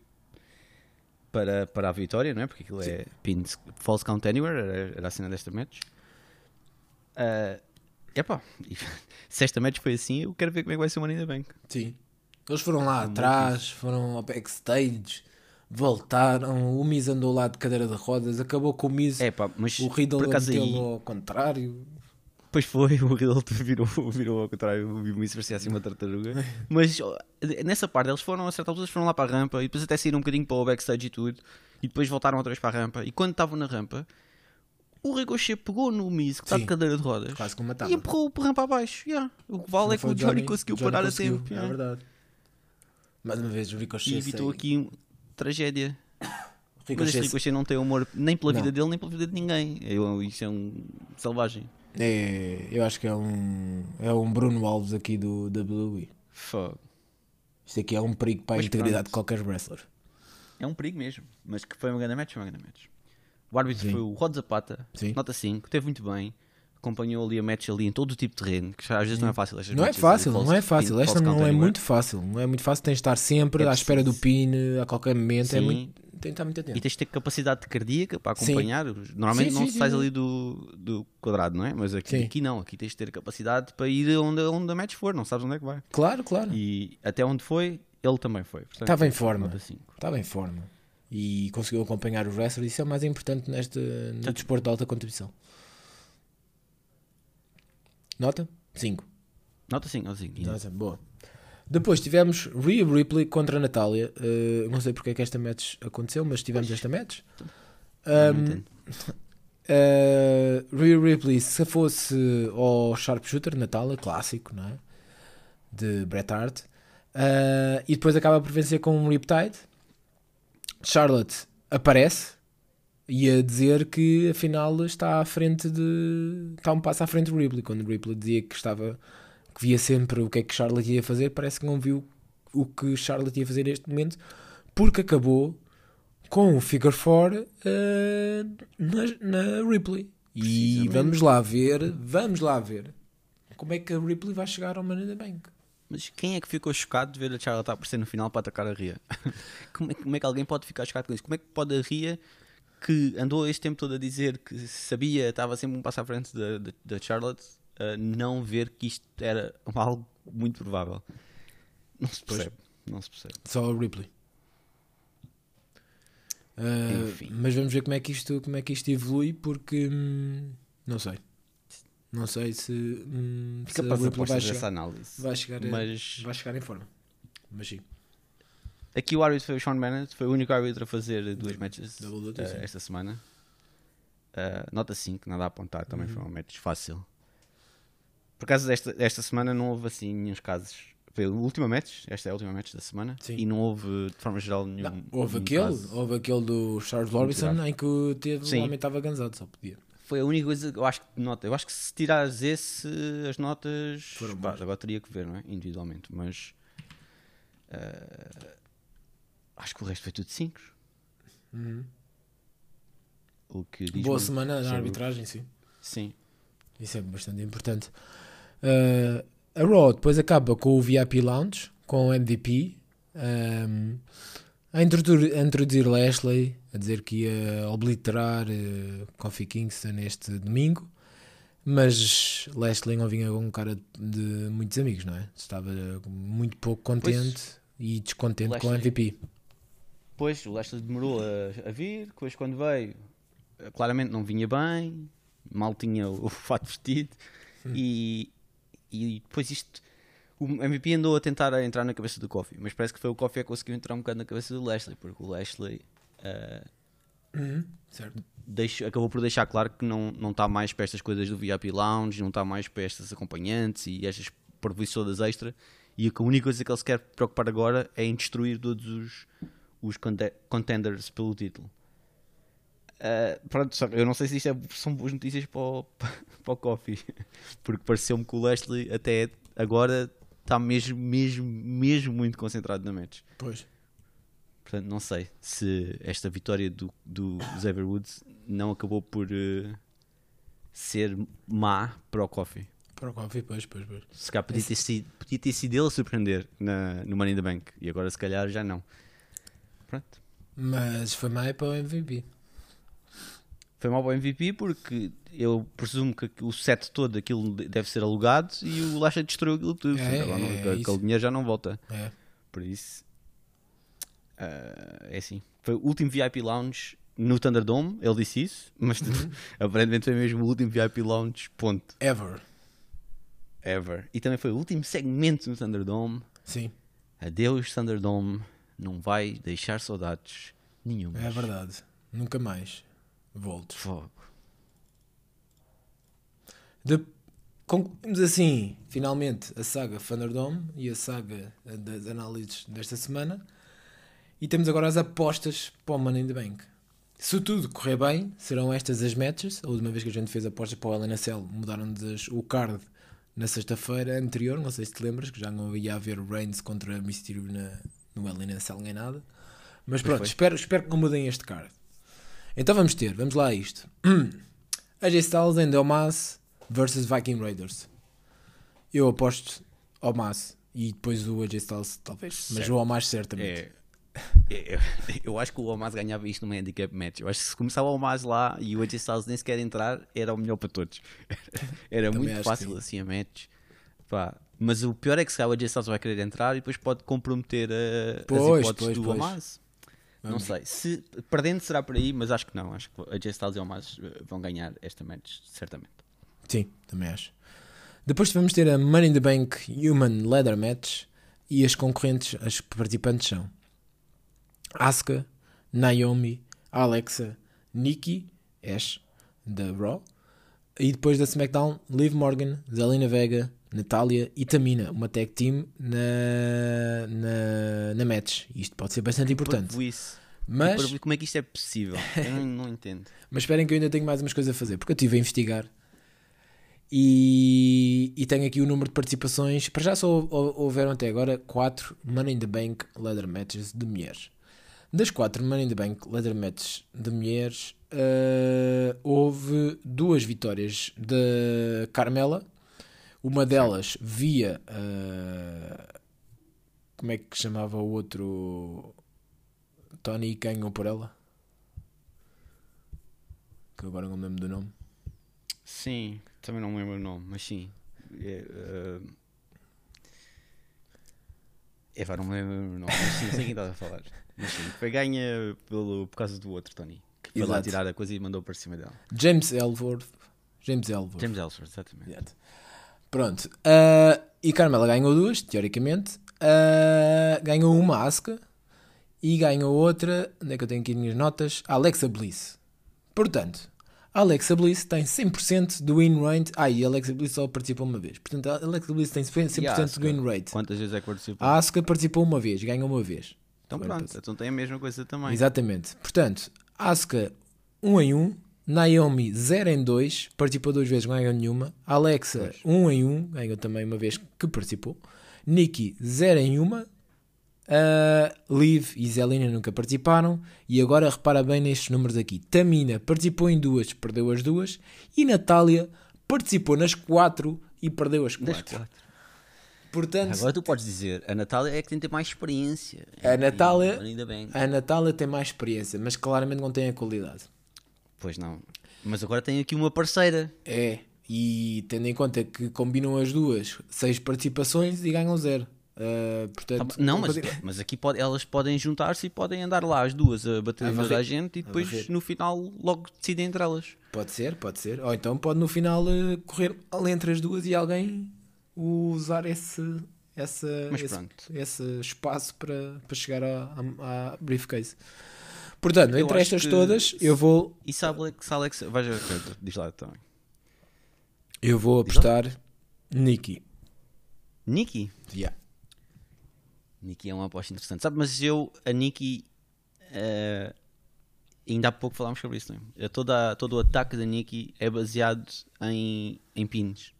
para, para a vitória, não é? Porque aquilo é pin, false count anywhere, era, era a cena desta match. Ah, epá, se esta match foi assim, eu quero ver como é que vai ser o Money in the Bank. Sim. Eles foram lá atrás, foram ao backstage, voltaram. O Miz andou lá de cadeira de rodas, acabou com o Miz. É pá, mas o Riddle meteu aí, ao contrário. Pois foi, o Riddle virou, virou ao contrário, o Miz parecia assim uma tartaruga. Mas nessa parte eles foram, a certa altura, foram lá para a rampa e depois até saíram um bocadinho para o backstage e tudo. E depois voltaram outra vez para a rampa. E quando estavam na rampa, o Ricochet pegou no Miz, que está de cadeira de rodas, Quase como e empurrou o rampa abaixo. Yeah. O que vale é que o Johnny, conseguiu Johnny parar conseguiu, a tempo. É yeah. verdade. Mais uma vez, o Ricochet. E evitou aqui tragédia. Ricochet Mas este Ricochet não tem humor nem pela não. vida dele, nem pela vida de ninguém. Eu, isso é um selvagem. É, eu acho que é um, é um Bruno Alves aqui do WWE. Fuck. Isto aqui é um perigo para a integridade de qualquer wrestler. É um perigo mesmo, mas que foi uma grande match, foi uma grande match. O árbitro Sim. foi o Rod Zapata, Sim. nota 5, teve muito bem. Acompanhou ali a match ali em todo o tipo de terreno, que às vezes não é fácil. Não é fácil, não é fácil. Esta não é muito fácil. Não é muito fácil. Tens de estar sempre é à espera do pin a qualquer momento. É muito, tem de estar muito atento. E tens de ter capacidade cardíaca para acompanhar. Normalmente não sais ali do, do quadrado, não é? Mas aqui, aqui não. Aqui tens de ter capacidade para ir onde, onde a match for. Não sabes onde é que vai. Claro, claro. E até onde foi, ele também foi. Portanto, Estava em forma. Estava em forma e conseguiu acompanhar os wrestlers. Isso é o mais importante neste, no desporto de alta contribuição. Nota? 5. Nota 5, nota 5. Nota, boa. Depois tivemos Rhea Ripley contra Natália. Uh, não sei porque é que esta match aconteceu, mas tivemos esta match. Um, uh, Rhea Ripley, se fosse ao Sharpshooter, Natália, clássico, não é? De Bret Hart. Uh, e depois acaba por vencer com um Riptide. Charlotte aparece e a dizer que afinal está à frente de. está um passo à frente de Ripley. Quando Ripley dizia que estava. que via sempre o que é que Charlotte ia fazer, parece que não viu o que Charlotte ia fazer neste momento, porque acabou com o Figure 4 uh, na, na Ripley. E vamos lá ver, vamos lá ver como é que a Ripley vai chegar ao Money in the Bank. Mas quem é que ficou chocado de ver a Charlotte aparecer no final para atacar a Ria? como, é, como, é, que alguém pode ficar chocado com isso? Como é que pode a Ria, que andou este tempo todo a dizer que sabia, estava sempre um passo à frente da, da, da Charlotte, uh, não ver que isto era algo muito provável? Não se percebe. Pois. Não se percebe. Só o Ripley. Uh, mas vamos ver como é que isto, como é que isto evolui, porque hum, não sei. Não sei se, hum, se capaz de vai chegar, análise. Vai chegar, mas... vai chegar em forma. Mas sim. Aqui o árbitro foi o Sean Bennett, foi o único árbitro a fazer duas matches uh, esta semana. Uh, nota 5, nada a apontar, também uhum. foi um match fácil. Por causa desta, desta semana não houve assim nenhum casos. Foi a última match, esta é a última match da semana, Sim. e não houve de forma geral nenhum. Não, houve, nenhum aquele, caso. houve aquele do Charles Robinson em que teve, Sim. o homem estava gansado, só podia foi a única coisa que eu acho que nota. Eu acho que se tirares esse, as notas. Foram pá, agora teria que ver, não é? Individualmente, mas. Uh, acho que o resto foi tudo 5. Uhum. O que Boa semana na arbitragem, sim. Sim. Isso é bastante importante. Uh, a Raw depois acaba com o VIP Lounge, com o MVP. Um, a introduzir, a introduzir Lashley, a dizer que ia obliterar uh, Kofi Kingston este domingo, mas Lashley não vinha com um cara de muitos amigos, não é? Estava muito pouco contente pois, e descontente Lashley, com o MVP. Pois, o Lashley demorou a, a, vir, depois quando veio, claramente não vinha bem, mal tinha o, o fato vestido, hum. e, e depois isto o MVP andou a tentar entrar na cabeça do Kofi, mas parece que foi o Kofi que conseguiu entrar um bocado na cabeça do Lashley, porque o Lashley uh, uhum, deixo, acabou por deixar claro que não, não está mais para estas coisas do VIP Lounge, não está mais para estas acompanhantes e estas provisões extra. E a única coisa que ele se quer preocupar agora é em destruir todos os, os contenders pelo título. Uh, pronto, eu não sei se isto é, são boas notícias para o, para o Coffee, porque pareceu-me que o Lashley até agora está mesmo, mesmo, mesmo muito concentrado na match. Pois. Portanto, não sei se esta vitória do, do Xavier Woods não acabou por uh, ser má para o Coffee. Para o Coffee, pois, pois, pois. Se calhar podia ter, sido, podia ter sido ele a surpreender na, no Money in the Bank e agora se calhar já não. Pronto. Mas foi má para o MVP. Foi mal para o MVP porque eu presumo que o set todo aquilo deve ser alugado e o Lasha destruiu aquilo tudo. É, não, é, aquele dinheiro já não volta. É. Por isso, uh, é assim. Foi o último VIP Lounge no Thunderdome, ele disse isso, mas uhum. aparentemente foi mesmo o último VIP Lounge, ponto. Ever. Ever. E também foi o último segmento no Thunderdome. Sim. Adeus, Thunderdome. Não vai deixar saudades nenhuma. É verdade. Nunca mais. Voltes. Fogo. De... Concluímos assim, finalmente, a saga Thunderdome e a saga das análises desta semana. E temos agora as apostas para o Money in the Bank. Se tudo correr bem, serão estas as matches. A última vez que a gente fez apostas para o LNSL, mudaram-nos o card na sexta-feira anterior. Não sei se te lembras, que já não ia haver Reigns contra Mysterio na, no LNSL nem nada. Mas pronto, espero, espero que não mudem este card. Então vamos ter, vamos lá a isto. AJ Styles and Omas versus Viking Raiders. Eu aposto Omas e depois o AJ Styles talvez, certo. mas o Omas certamente. É eu, eu, acho que o Omaz ganhava isto numa handicap match. Eu acho que se começava o Omaz lá e o AJ Styles nem sequer entrar, era o melhor para todos. Era muito fácil assim a match. Pá. Mas o pior é que se o AJ Styles vai querer entrar e depois pode comprometer a, pois, as hipóteses pois, do pois. Omaz. Não sei. Se, perdendo será por aí, mas acho que não. Acho que a AJ Styles e o Omaz eh, vão ganhar esta match, certamente. Sim, também acho. Depois vamos ter a Money in the Bank Human Leather Match e as concorrentes, as participantes são Asuka, Naomi, Alexa, Nikki, Ash, da Raw, e depois da SmackDown, Liv Morgan, Zelina Vega, Natália e Tamina, uma tag team na, na, na match. Isto pode ser bastante importante. Isso. Mas como é que isto é possível? Eu não, não entendo. Mas esperem que eu ainda tenho mais umas coisas a fazer, porque eu estive a investigar e, e tenho aqui o número de participações. Para já só houveram até agora 4 Money in the Bank Leather Matches de mulheres. Das quatro Money in the Bank Leather Matches de mulheres, uh, houve duas vitórias de Carmela. Uma delas via. Uh, como é que chamava o outro? Tony ganhou por ela? Que agora não me lembro do nome. Sim, também não me lembro o nome, mas sim. É, uh... É, não me lembro o nome, mas sim, sei quem estás a falar. Mas sim, foi ganha pelo, por causa do outro Tony. Que foi Exato. lá tirar a coisa e mandou para cima dela. James Elworth. James Elworth. James Ellsworth, exatamente. Exato. Pronto. Uh, e Carmela ganhou duas, teoricamente. Uh, ganhou uma Asuka. E ganhou outra. Onde é que eu tenho aqui as minhas notas? Alexa Bliss. Portanto, Alexa Bliss tem 100% do win rate. Ah, e Alexa Bliss só participou uma vez. Portanto, Alexa Bliss tem 100% do win rate. Quantas vezes é que participou? A Asuka participou uma vez, ganhou uma vez. Então pronto, então tem a mesma coisa também. Exatamente. Portanto, Asuka 1 em 1, Naomi 0 em 2, participou duas vezes, não ganhou nenhuma. Alexa 1 em 1, ganhou também uma vez que participou. Nikki 0 em 1. Uh, Liv e Zelina nunca participaram. E agora repara bem nestes números aqui. Tamina participou em duas, perdeu as duas. E Natália participou nas quatro e perdeu as quatro. Portanto, Agora tu podes dizer, a Natália é que tem que ter mais experiência. A Natália, ainda bem. a Natália tem mais experiência, mas claramente não tem a qualidade. Pois não. Mas agora tem aqui uma parceira. É, e tendo em conta que combinam as duas, seis participações e ganham zero. Uh, portanto, ah, não, mas, mas aqui pode, elas podem juntar-se e podem andar lá as duas a bater a gente e depois no final logo decidem entre elas. Pode ser, pode ser. Ou então pode no final uh, correr entre as duas e alguém usar esse, essa, esse, esse, espaço para, para chegar à, briefcase. Portanto, eu entre estas todas, eu vou. E sabe se Alex. Vais diz lá também. Eu vou apostar Nikki. Nikki? Yeah. Nikki é uma aposta interessante. Sabe, mas eu, a Nikki. Uh, ainda há pouco falámos sobre isso, não é? Toda, todo o ataque da Nikki é baseado em, em pins.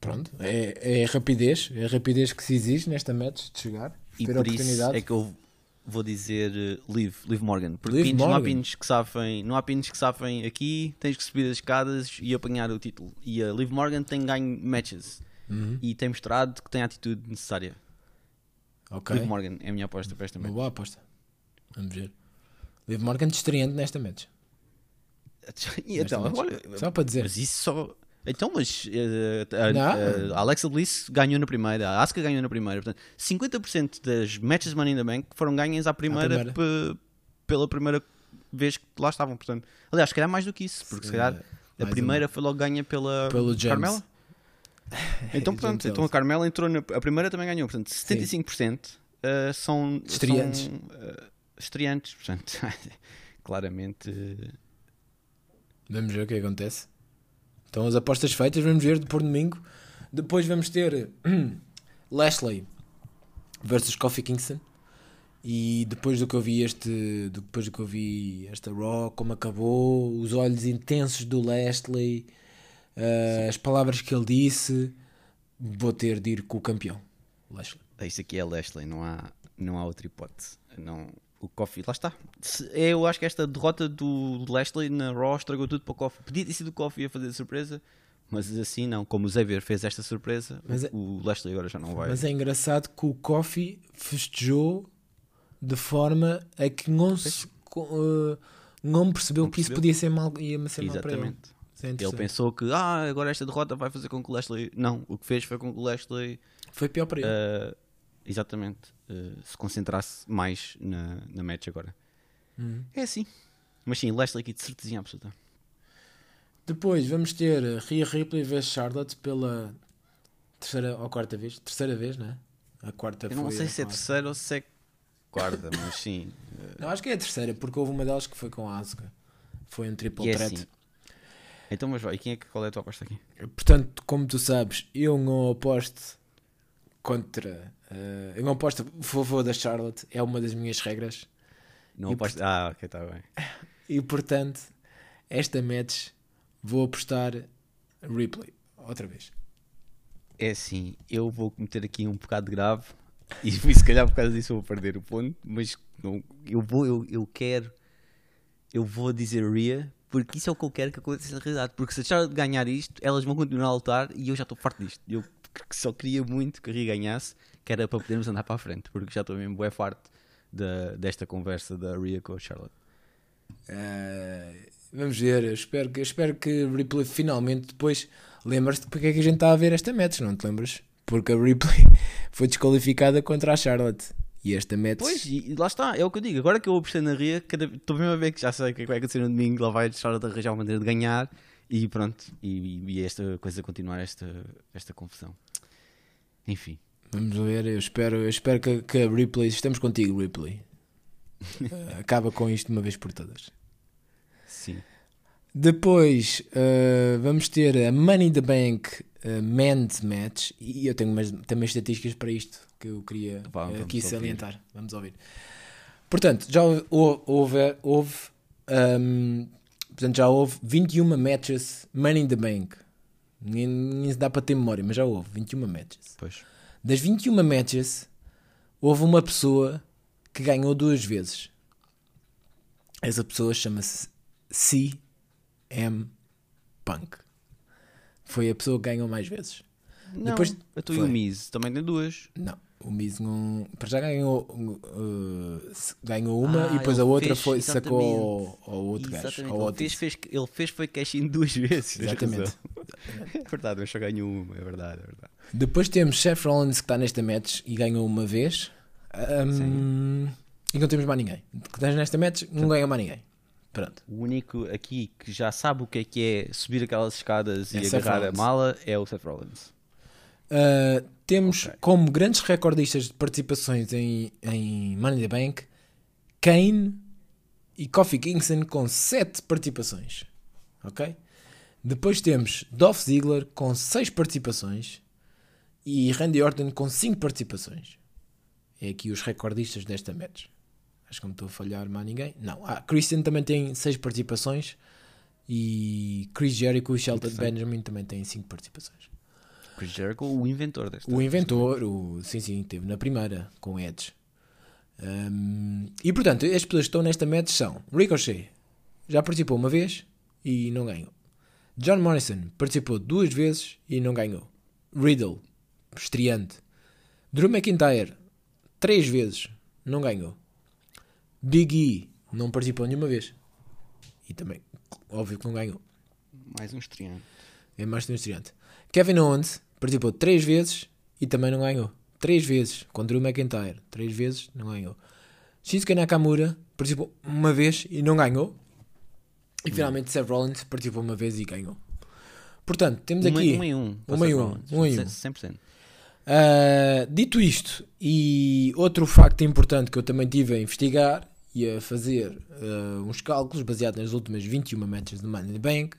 Pronto, é, é rapidez, é a rapidez que se exige nesta match de chegar, e ter por oportunidade. Isso é que eu vou dizer uh, Liv, Liv Morgan. Porque Liv pins, Morgan. não há pins que safem, não há pins que safem aqui, tens que subir as escadas e apanhar o título. E a Liv Morgan tem ganho matches uhum. e tem mostrado que tem a atitude necessária. Okay. Liv Morgan é a minha aposta para esta match. Uma boa aposta. Vamos ver. Liv Morgan estreante nesta match. e então. Olha, só para dizer. Mas isso só então, mas uh, a, a, Alexa Bliss ganhou na primeira, a Asuka ganhou na primeira. Portanto, 50% das matches Money in the Bank foram ganhas à primeira, primeira. pela primeira vez que lá estavam. Portanto, aliás, se calhar mais do que isso, porque se calhar a primeira foi logo ganha pela Pelo James. Carmela. Então, portanto, então a Carmela entrou na. A primeira também ganhou, portanto, 75% uh, são. Estreantes. São, uh, estreantes, portanto, claramente. uh, Vamos ver o que acontece. Então as apostas feitas, vamos ver por domingo. Depois vamos ter Lashley versus Kofi Kingston. E depois do que eu vi este. Depois do que eu vi esta Raw, como acabou, os olhos intensos do Lashley, uh, as palavras que ele disse, vou ter de ir com o campeão. Lashley. Isso aqui é Lashley, não há, não há outra hipótese. Não, o Kofi, lá está. Eu acho que esta derrota do Lashley na Raw estragou tudo para o Kofi. Podia ter sido o Kofi a fazer a surpresa, mas assim não. Como o Xavier fez esta surpresa, Mas é- o Lashley agora já não vai. Mas é engraçado que o Kofi festejou de forma a que não, se, uh, não percebeu Não que isso percebeu. podia ser mal, ia ser mal para ele. Isso é Ele pensou que ah, agora esta derrota vai fazer com que o Lashley. Não, o que fez foi com que o Lashley Foi pior para ele. ah, exatamente ah, se concentrasse mais na, na match agora. Hum. É assim. Mas sim, Lashley aqui de certeza absoluta. Depois vamos ter Rhea Ripley vs Charlotte pela terceira ou quarta vez. Terceira vez, né? A quarta Eu não sei se é terceira ou se é quarta, mas sim. Não, acho que é a terceira, porque houve uma delas que foi com a Asuka. Foi um triple E é threat. assim. Então, mas vai, e quem é que, qual é a tua aposta aqui? Portanto, como tu sabes, eu não aposto contra. Eh, eu não aposto a favor da Charlotte, é uma das minhas regras. Não aposto. Ah, ok, está bem. E portanto, esta match vou apostar Ripley. Outra vez. É assim, eu vou cometer aqui um bocado grave e se calhar por causa disso eu vou perder o ponto, mas não, eu vou, eu, eu quero, eu vou dizer Rhea, porque isso é o que eu quero que aconteça na realidade, porque se a Charlotte ganhar isto, elas vão continuar a lutar e eu já estou farto disto. Eu só queria muito que a Rhea ganhasse, que era para podermos andar para a frente, porque já estou mesmo bué farto da, desta conversa da Rhea com a Charlotte. Eh, vamos ver, eu espero que, espero que Ripley finalmente depois lembras-te porque é que a gente está a ver esta match, não te lembras? Porque a Ripley foi desqualificada contra a Charlotte. E esta match. Pois, e, lá está, é o que eu digo. Agora que eu apostei na Ria, cada- estou mesmo a ver que já sei o que é que vai acontecer no domingo. Lá vai a Charlotte arranjar uma maneira de ganhar e pronto. E, e esta coisa continuar, esta, esta confusão. Enfim, Vamos ver, eu espero, eu espero que, que a Ripley. Estamos contigo, Ripley. Eh, acaba com isto de uma vez por todas. sim. Depois eh, vamos ter a Money in the Bank uh, Men's Match. E eu tenho umas, também estatísticas para isto que eu queria eh, vamos aqui ouvir. salientar. Vamos ouvir. Portanto, já houve, houve, houve, ehm, portanto, já houve 21 matches Money in the Bank. Nem, nem se dá para ter memória, mas já houve 21 matches. Pois. Das 21 matches, houve uma pessoa que ganhou duas vezes. Essa pessoa chama-se CM Punk. Foi a pessoa que ganhou mais vezes. Não, Depois- eu estou e o Miz também tem duas. Não, o Miz não. Para já ganhou, uh, ganhou uma Ah, e depois a outra fez, foi, sacou ao, ao outro gajo. Exatamente. Ao Ele Otis. fez, fez, ele fez foi cash-in duas vezes. Exatamente. É verdade, mas só ganhou uma. É verdade, é verdade. Depois temos Seth Rollins que está nesta match e ganhou uma vez. Um, e não temos mais ninguém. Que estás nesta match, não ganha mais ninguém. Pronto. O único aqui que já sabe o que é que é subir aquelas escadas É e Seth agarrar Rollins. a mala é o Seth Rollins. Uh, temos Ok. como grandes recordistas de participações em, em Money in the Bank Kane e Kofi Kingston com 7 participações. Ok? Depois temos Dolph Ziggler com 6 participações e Randy Orton com 5 participações. É aqui os recordistas desta match. Acho que não estou a falhar mais ninguém. Não. Ah, Christian também tem 6 participações e Chris Jericho e Shelton. Benjamin também têm 5 participações. Chris Jericho, o inventor desta. O inventor, o, sim, sim, teve na primeira com Edge. Um, e portanto, as pessoas que estão nesta match são Ricochet, já participou uma vez e não ganhou. John Morrison participou duas vezes e não ganhou. Riddle, estreante. Drew McIntyre, três vezes, não ganhou. Big E, não participou nenhuma vez. E também, óbvio que não ganhou. Mais um estreante. É mais um estreante. Kevin Owens participou três vezes e também não ganhou. Três vezes. Com Drew McIntyre. Três vezes, não ganhou. Shinsuke Nakamura participou uma vez e não ganhou. E finalmente Seth Rollins participou uma vez e ganhou. Portanto, temos aqui. um em um. Um em um, um em um. 100%. Uh, dito isto, e outro facto importante que eu também tive a investigar e a fazer uh, uns cálculos baseados nas últimas 21 matches de Money in the Bank,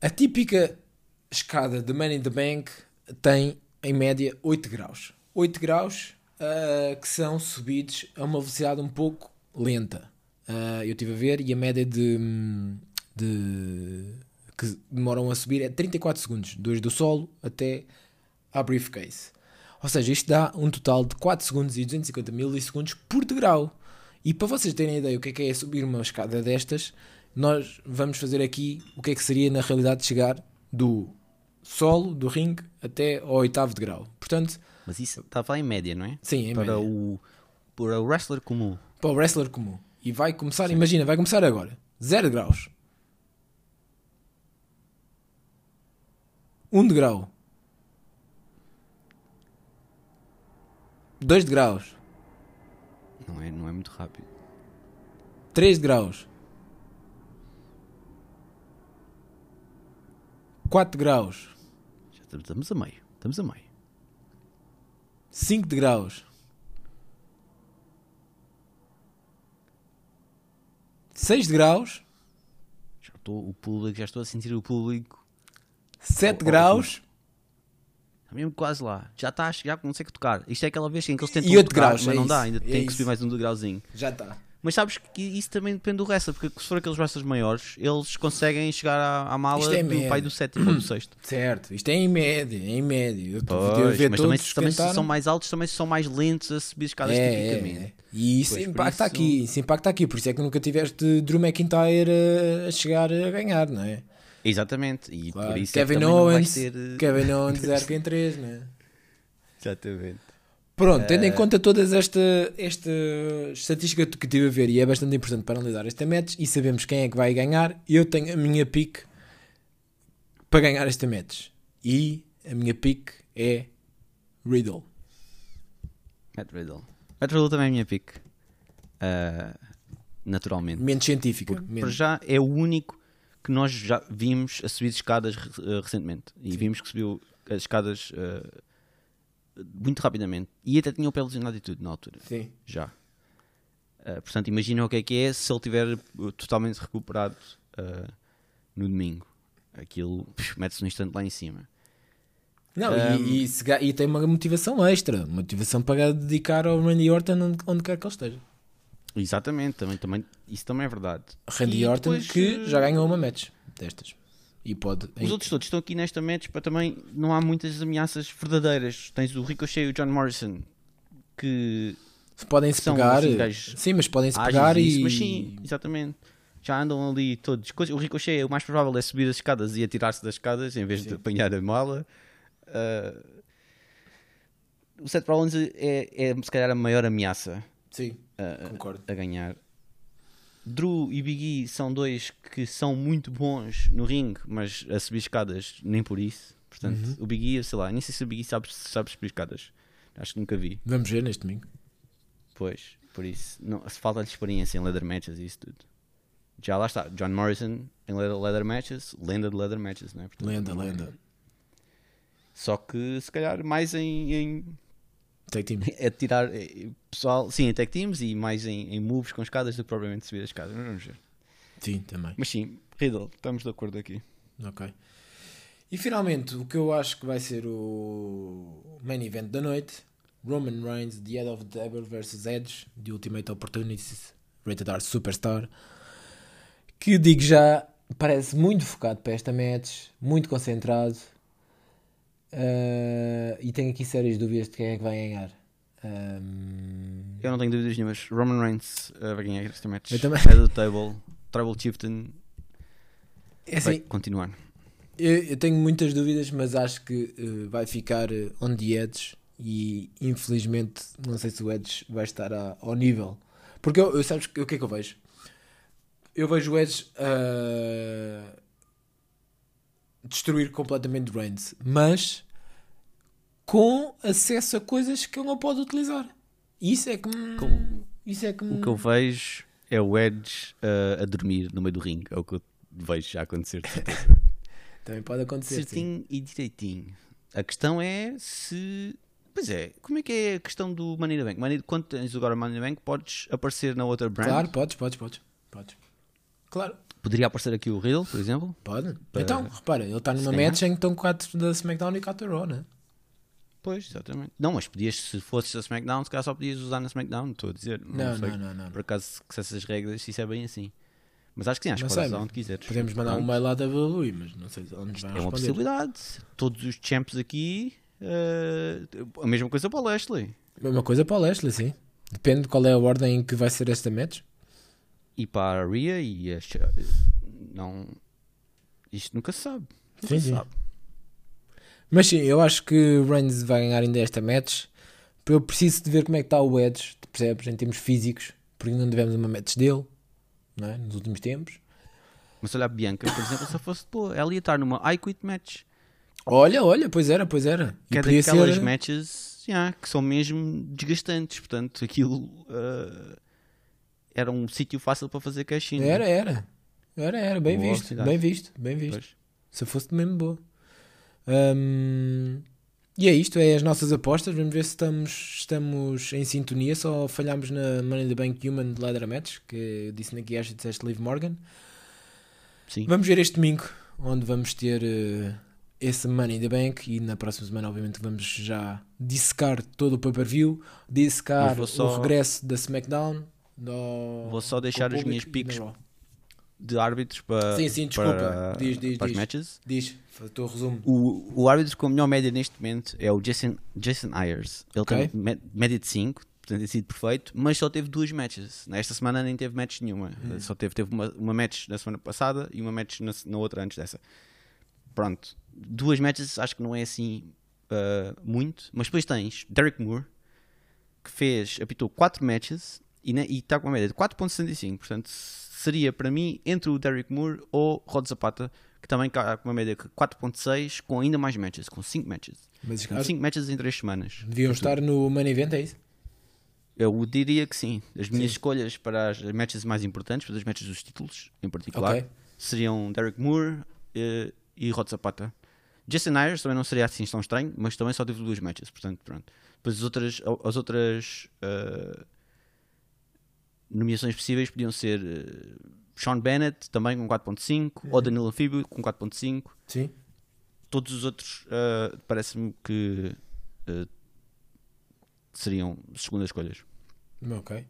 a típica escada de Money in the Bank tem em média 8 graus. 8 graus uh, que são subidos a uma velocidade um pouco lenta. Eu estive a ver e a média de, de que demoram a subir é 34 segundos, dois do solo até à briefcase. Ou seja, isto dá um total de 4 segundos e 250 milissegundos por degrau. E para vocês terem ideia o que é que é subir uma escada destas, nós vamos fazer aqui o que é que seria na realidade chegar do solo, do ringue, até ao oitavo degrau. Portanto, Mas isso estava em média, não é? sim, em para, média. o, para o wrestler comum. para o wrestler comum. E vai começar, imagina, vai começar agora. 0 graus. 1 um degrau. 2 graus. Não é, não é muito rápido. 3 graus. 4 graus. Já estamos- a meio. Estamos a meio. 5 graus. 6 graus. Já estou, o público, já estou a sentir o público. 7 Oh, oh, graus. Está mesmo quase lá. Já está, já consegue tocar. Isto é aquela vez em que eles tentam E tocar, graus, mas é não dá. Ainda é tem que subir mais um degrauzinho. Já está. Mas sabes que isso também depende do wrestler, porque se for aqueles wrestlers maiores, eles conseguem chegar à, à mala é do pai do sétimo ou do sexto. Certo. Isto é em média. É em média. Eu a Pois, ver mas também, também se são mais altos, também são mais lentos a subir escadas É, tipicamente. é. E isso Pois, impacta isso- aqui, isso impacta aqui, por isso é que nunca tiveste Drew McIntyre a, a chegar a ganhar, não é? Exatamente. E Claro. por isso Kevin é que Owens, ter. eh, Kevin Owens 0 em 3, não é? Exatamente. Pronto, tendo Eh, em conta todas esta, esta estatística que tive a ver e é bastante importante para analisar esta match e sabemos quem é que vai ganhar, eu tenho a minha pick para ganhar esta match. E a minha pick é Riddle. Matt Riddle. Matt Riddle também é a minha pick. Ah, naturalmente. Menos científica. Menos- já é o único que nós já vimos a subir escadas eh, recentemente. E vimos que subiu as escadas eh, muito rapidamente. E até tinha o pé lesionado e tudo na altura. Sim. Já. Eh, portanto, imagina o que é que é se ele tiver totalmente recuperado no domingo. Aquilo mete-se no instante lá em cima. Não, Um, e, e, se e tem uma motivação extra, motivação para dedicar ao Randy Orton onde, onde quer que ele esteja. Exatamente, também, também, isso também é verdade. Randy E Orton depois, que eh, já ganhou uma match destas. E pode. Os outros todos estão aqui nesta match para também não há muitas ameaças verdadeiras. Tens o Ricochet e o John Morrison que podem-se são, pegar. assim, sim, mas podem-se ágeis pegar e isso, mas sim, exatamente. Já andam ali todos. O Ricochet, o mais provável é subir as escadas e atirar-se das escadas em vez de Sim. apanhar a mala. Ah, o Seth Rollins é, é se calhar a maior ameaça Sim, a- concordo. a ganhar. Drew e Big E são dois que são muito bons no ringue, mas a subir escadas nem por isso. Portanto, Uhum. o Big E, sei lá, nem sei se o Big E sabe, sabe subir escadas. Acho que nunca vi. Vamos ver neste domingo. Pois, por isso, não, falta-lhe experiência em leather matches e isso tudo. Já lá está, John Morrison em leather, leather matches, lenda de leather matches, não é? Portanto, Lenda, não é- lenda. Só que se calhar mais em, em Take team. é tirar é, pessoal, sim, em tech teams e mais em, em moves com escadas do que propriamente subir as escadas. Vamos ver. Sim, também. Mas sim, Riddle, estamos de acordo aqui. Ok. E finalmente, o que eu acho que vai ser o main event da noite: Roman Reigns, The Head of the Table vs Edge, The Ultimate Opportunities, Rated R Superstar. Que digo já, parece muito focado para esta match, muito concentrado. Ah, e tenho aqui sérias dúvidas de quem é que vai ganhar. Ahm, Eu não tenho dúvidas nenhumas. Roman Reigns uh, vai ganhar esta match. Eu também. Head of the table, Tribal Chieftain é vai assim, continuar. Eu, eu tenho muitas dúvidas, mas acho que eh, vai ficar on the edge e infelizmente não sei se o Edge vai estar a- ao nível. Porque eu, eu sabes o que é que eu vejo? Eu vejo o Edge destruir completamente Reigns, mas com acesso a coisas que ele não pode utilizar. Isso é que me, Com- Isso é que... O que eu vejo é o Edge uh, a dormir no meio do ringue. É o que eu vejo já acontecer. Também pode acontecer. Certinho sim. e direitinho. A questão é se. Pois é, como é que é a questão do Money in the Bank? Money, quando tens agora Money in the Bank, podes aparecer na outra brand? Claro, podes, podes, podes. podes. Claro. Poderia aparecer aqui o Riddle, por exemplo? Pode. Então, repara, ele está numa match em que estão 4 da SmackDown e 4 da Raw, né? Pois, exatamente. Não, mas podias, se fosses a SmackDown, se calhar só podias usar na SmackDown, estou a dizer. Não, não, não, não, não. Por acaso, que se essas regras, se isso é bem assim. Mas acho que sim, acho que podes usar onde quiseres. Podemos mandar um mail lá da WWE, mas não sei onde vai É uma possibilidade. Todos os champs aqui, uh, a mesma coisa para o Lashley. A mesma coisa para o Lashley, sim. Depende de qual é a ordem em que vai ser esta match. E para a Rhea e a... Não... Isto nunca se sabe. Nunca sim, se sim. sabe. Mas sim, eu acho que o Reigns vai ganhar ainda esta match. Eu preciso de ver como é que está o Edge, percebes? Em termos físicos, porque não tivemos uma match dele é? nos últimos tempos. Mas olha a Bianca, por exemplo, se fosse boa, ela ia estar numa I Quit match. Olha, olha, pois era, pois era. Que é daquelas ser... matches yeah, que são mesmo desgastantes, portanto aquilo uh, era um sítio fácil para fazer cash Era, era. Era, era, bem boa visto, bem visto, bem visto. Pois. Se fosse mesmo boa. Um, e é isto, é as nossas apostas. Vamos ver se estamos, estamos em sintonia. Só falhámos na Money in the Bank Human de Ladder Match, que eu disse na que disseste Liv Morgan. Sim. Vamos ver este domingo, onde vamos ter uh, esse Money in the Bank. E na próxima semana, obviamente, vamos já dissecar todo o pay-per-view, dissecar só... o regresso da SmackDown. Do... Vou só deixar as minhas picks de árbitros para, sim, sim, desculpa. para, diz, diz, para diz. matches. Diz, o resumo. O, o árbitro com a melhor média neste momento é o Jason, Jason Ayers. Ele okay. tem média de 5, portanto tem sido perfeito, mas só teve duas matches. Nesta semana nem teve match nenhuma. Hum. Só teve, teve uma, uma match na semana passada e uma match na, na outra antes dessa. Pronto. Duas matches acho que não é assim uh, muito, mas depois tens Derek Moore, que fez, apitou 4 matches e está com uma média de 4.65, portanto seria para mim entre o Derrick Moore ou Rod Zapata, que também está com uma média de 4.6, com ainda mais matches, com 5 matches. Mas, 5 matches em 3 semanas. Deviam estar no Main Event, é isso? Eu diria que sim. As minhas sim. escolhas para as matches mais importantes, para as matches dos títulos em particular, okay. seriam Derrick Moore uh, e Rod Zapata. Jason Ayers também não seria assim tão estranho, mas também só teve duas matches, portanto, pronto. Depois as outras, as outras uh, nomeações possíveis podiam ser uh, Sean Bennett, também com 4.5, uhum. ou Danilo Anfíbio com 4.5. Sim. Todos os outros uh, parece-me que uh, seriam segundas escolhas. Ok.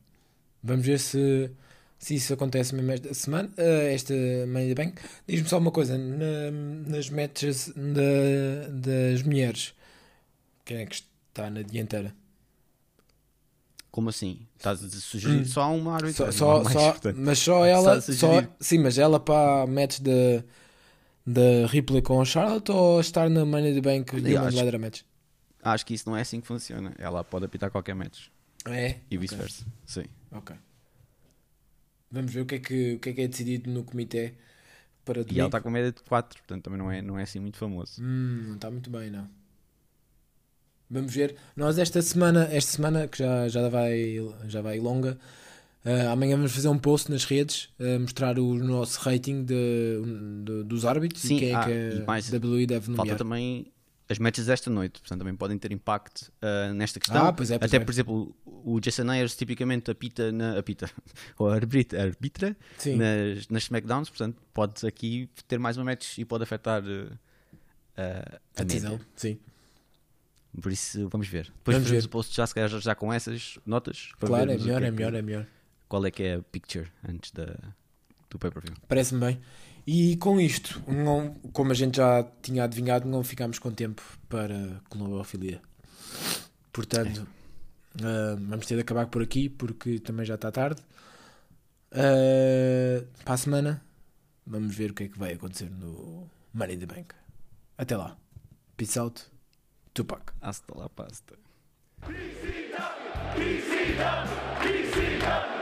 Vamos ver se, se isso acontece mesmo esta semana, esta manhã bem. Diz-me só uma coisa, na, nas matches da, das mulheres, quem é que está na dianteira? Como assim? Estás a sugerir hum. só uma árbitra? Só, só, só mas só ela. Só, sim, mas ela para match de, de Ripley com Charlotte ou estar na Money the Bank de uma Ladder Match? Acho que isso não é assim que funciona. Ela pode apitar qualquer match. É? E vice-versa. Okay. Sim. Ok. Vamos ver o que, é que, o que é que é decidido no comitê para domingo. E ela está com média de 4, portanto também não é, não é assim muito famoso. Hum, não está muito bem, não. Vamos ver. Nós esta semana, esta semana que já, já, vai, já vai longa, uh, amanhã vamos fazer um post nas redes, uh, mostrar o nosso rating de, de dos árbitros Sim, e quem é ah, que a WWE deve nomear. Falta também as matches desta noite, portanto também podem ter impacto uh, nesta questão. Ah, pois é, pois Até, é. por exemplo, o Jason Ayers tipicamente apita, na, apita ou arbitra, arbitra nas, nas SmackDowns, portanto pode aqui ter mais uma match e pode afetar uh, a, a decisão. Sim. Por isso, vamos ver. Depois vamos ver. o post já, se calhar, já com essas notas. Claro, é melhor, é, é melhor, é melhor. Qual é que é a picture antes da, do pay-per-view? Parece-me bem. E com isto, não, como a gente já tinha adivinhado, não ficámos com tempo para globofilia. Portanto, é. uh, vamos ter de acabar por aqui porque também já está tarde. Uh, para a semana, vamos ver o que é que vai acontecer no Money in the Bank. Até lá. Peace out. Tupac. Hasta la pasta. PCW, PCW, PCW.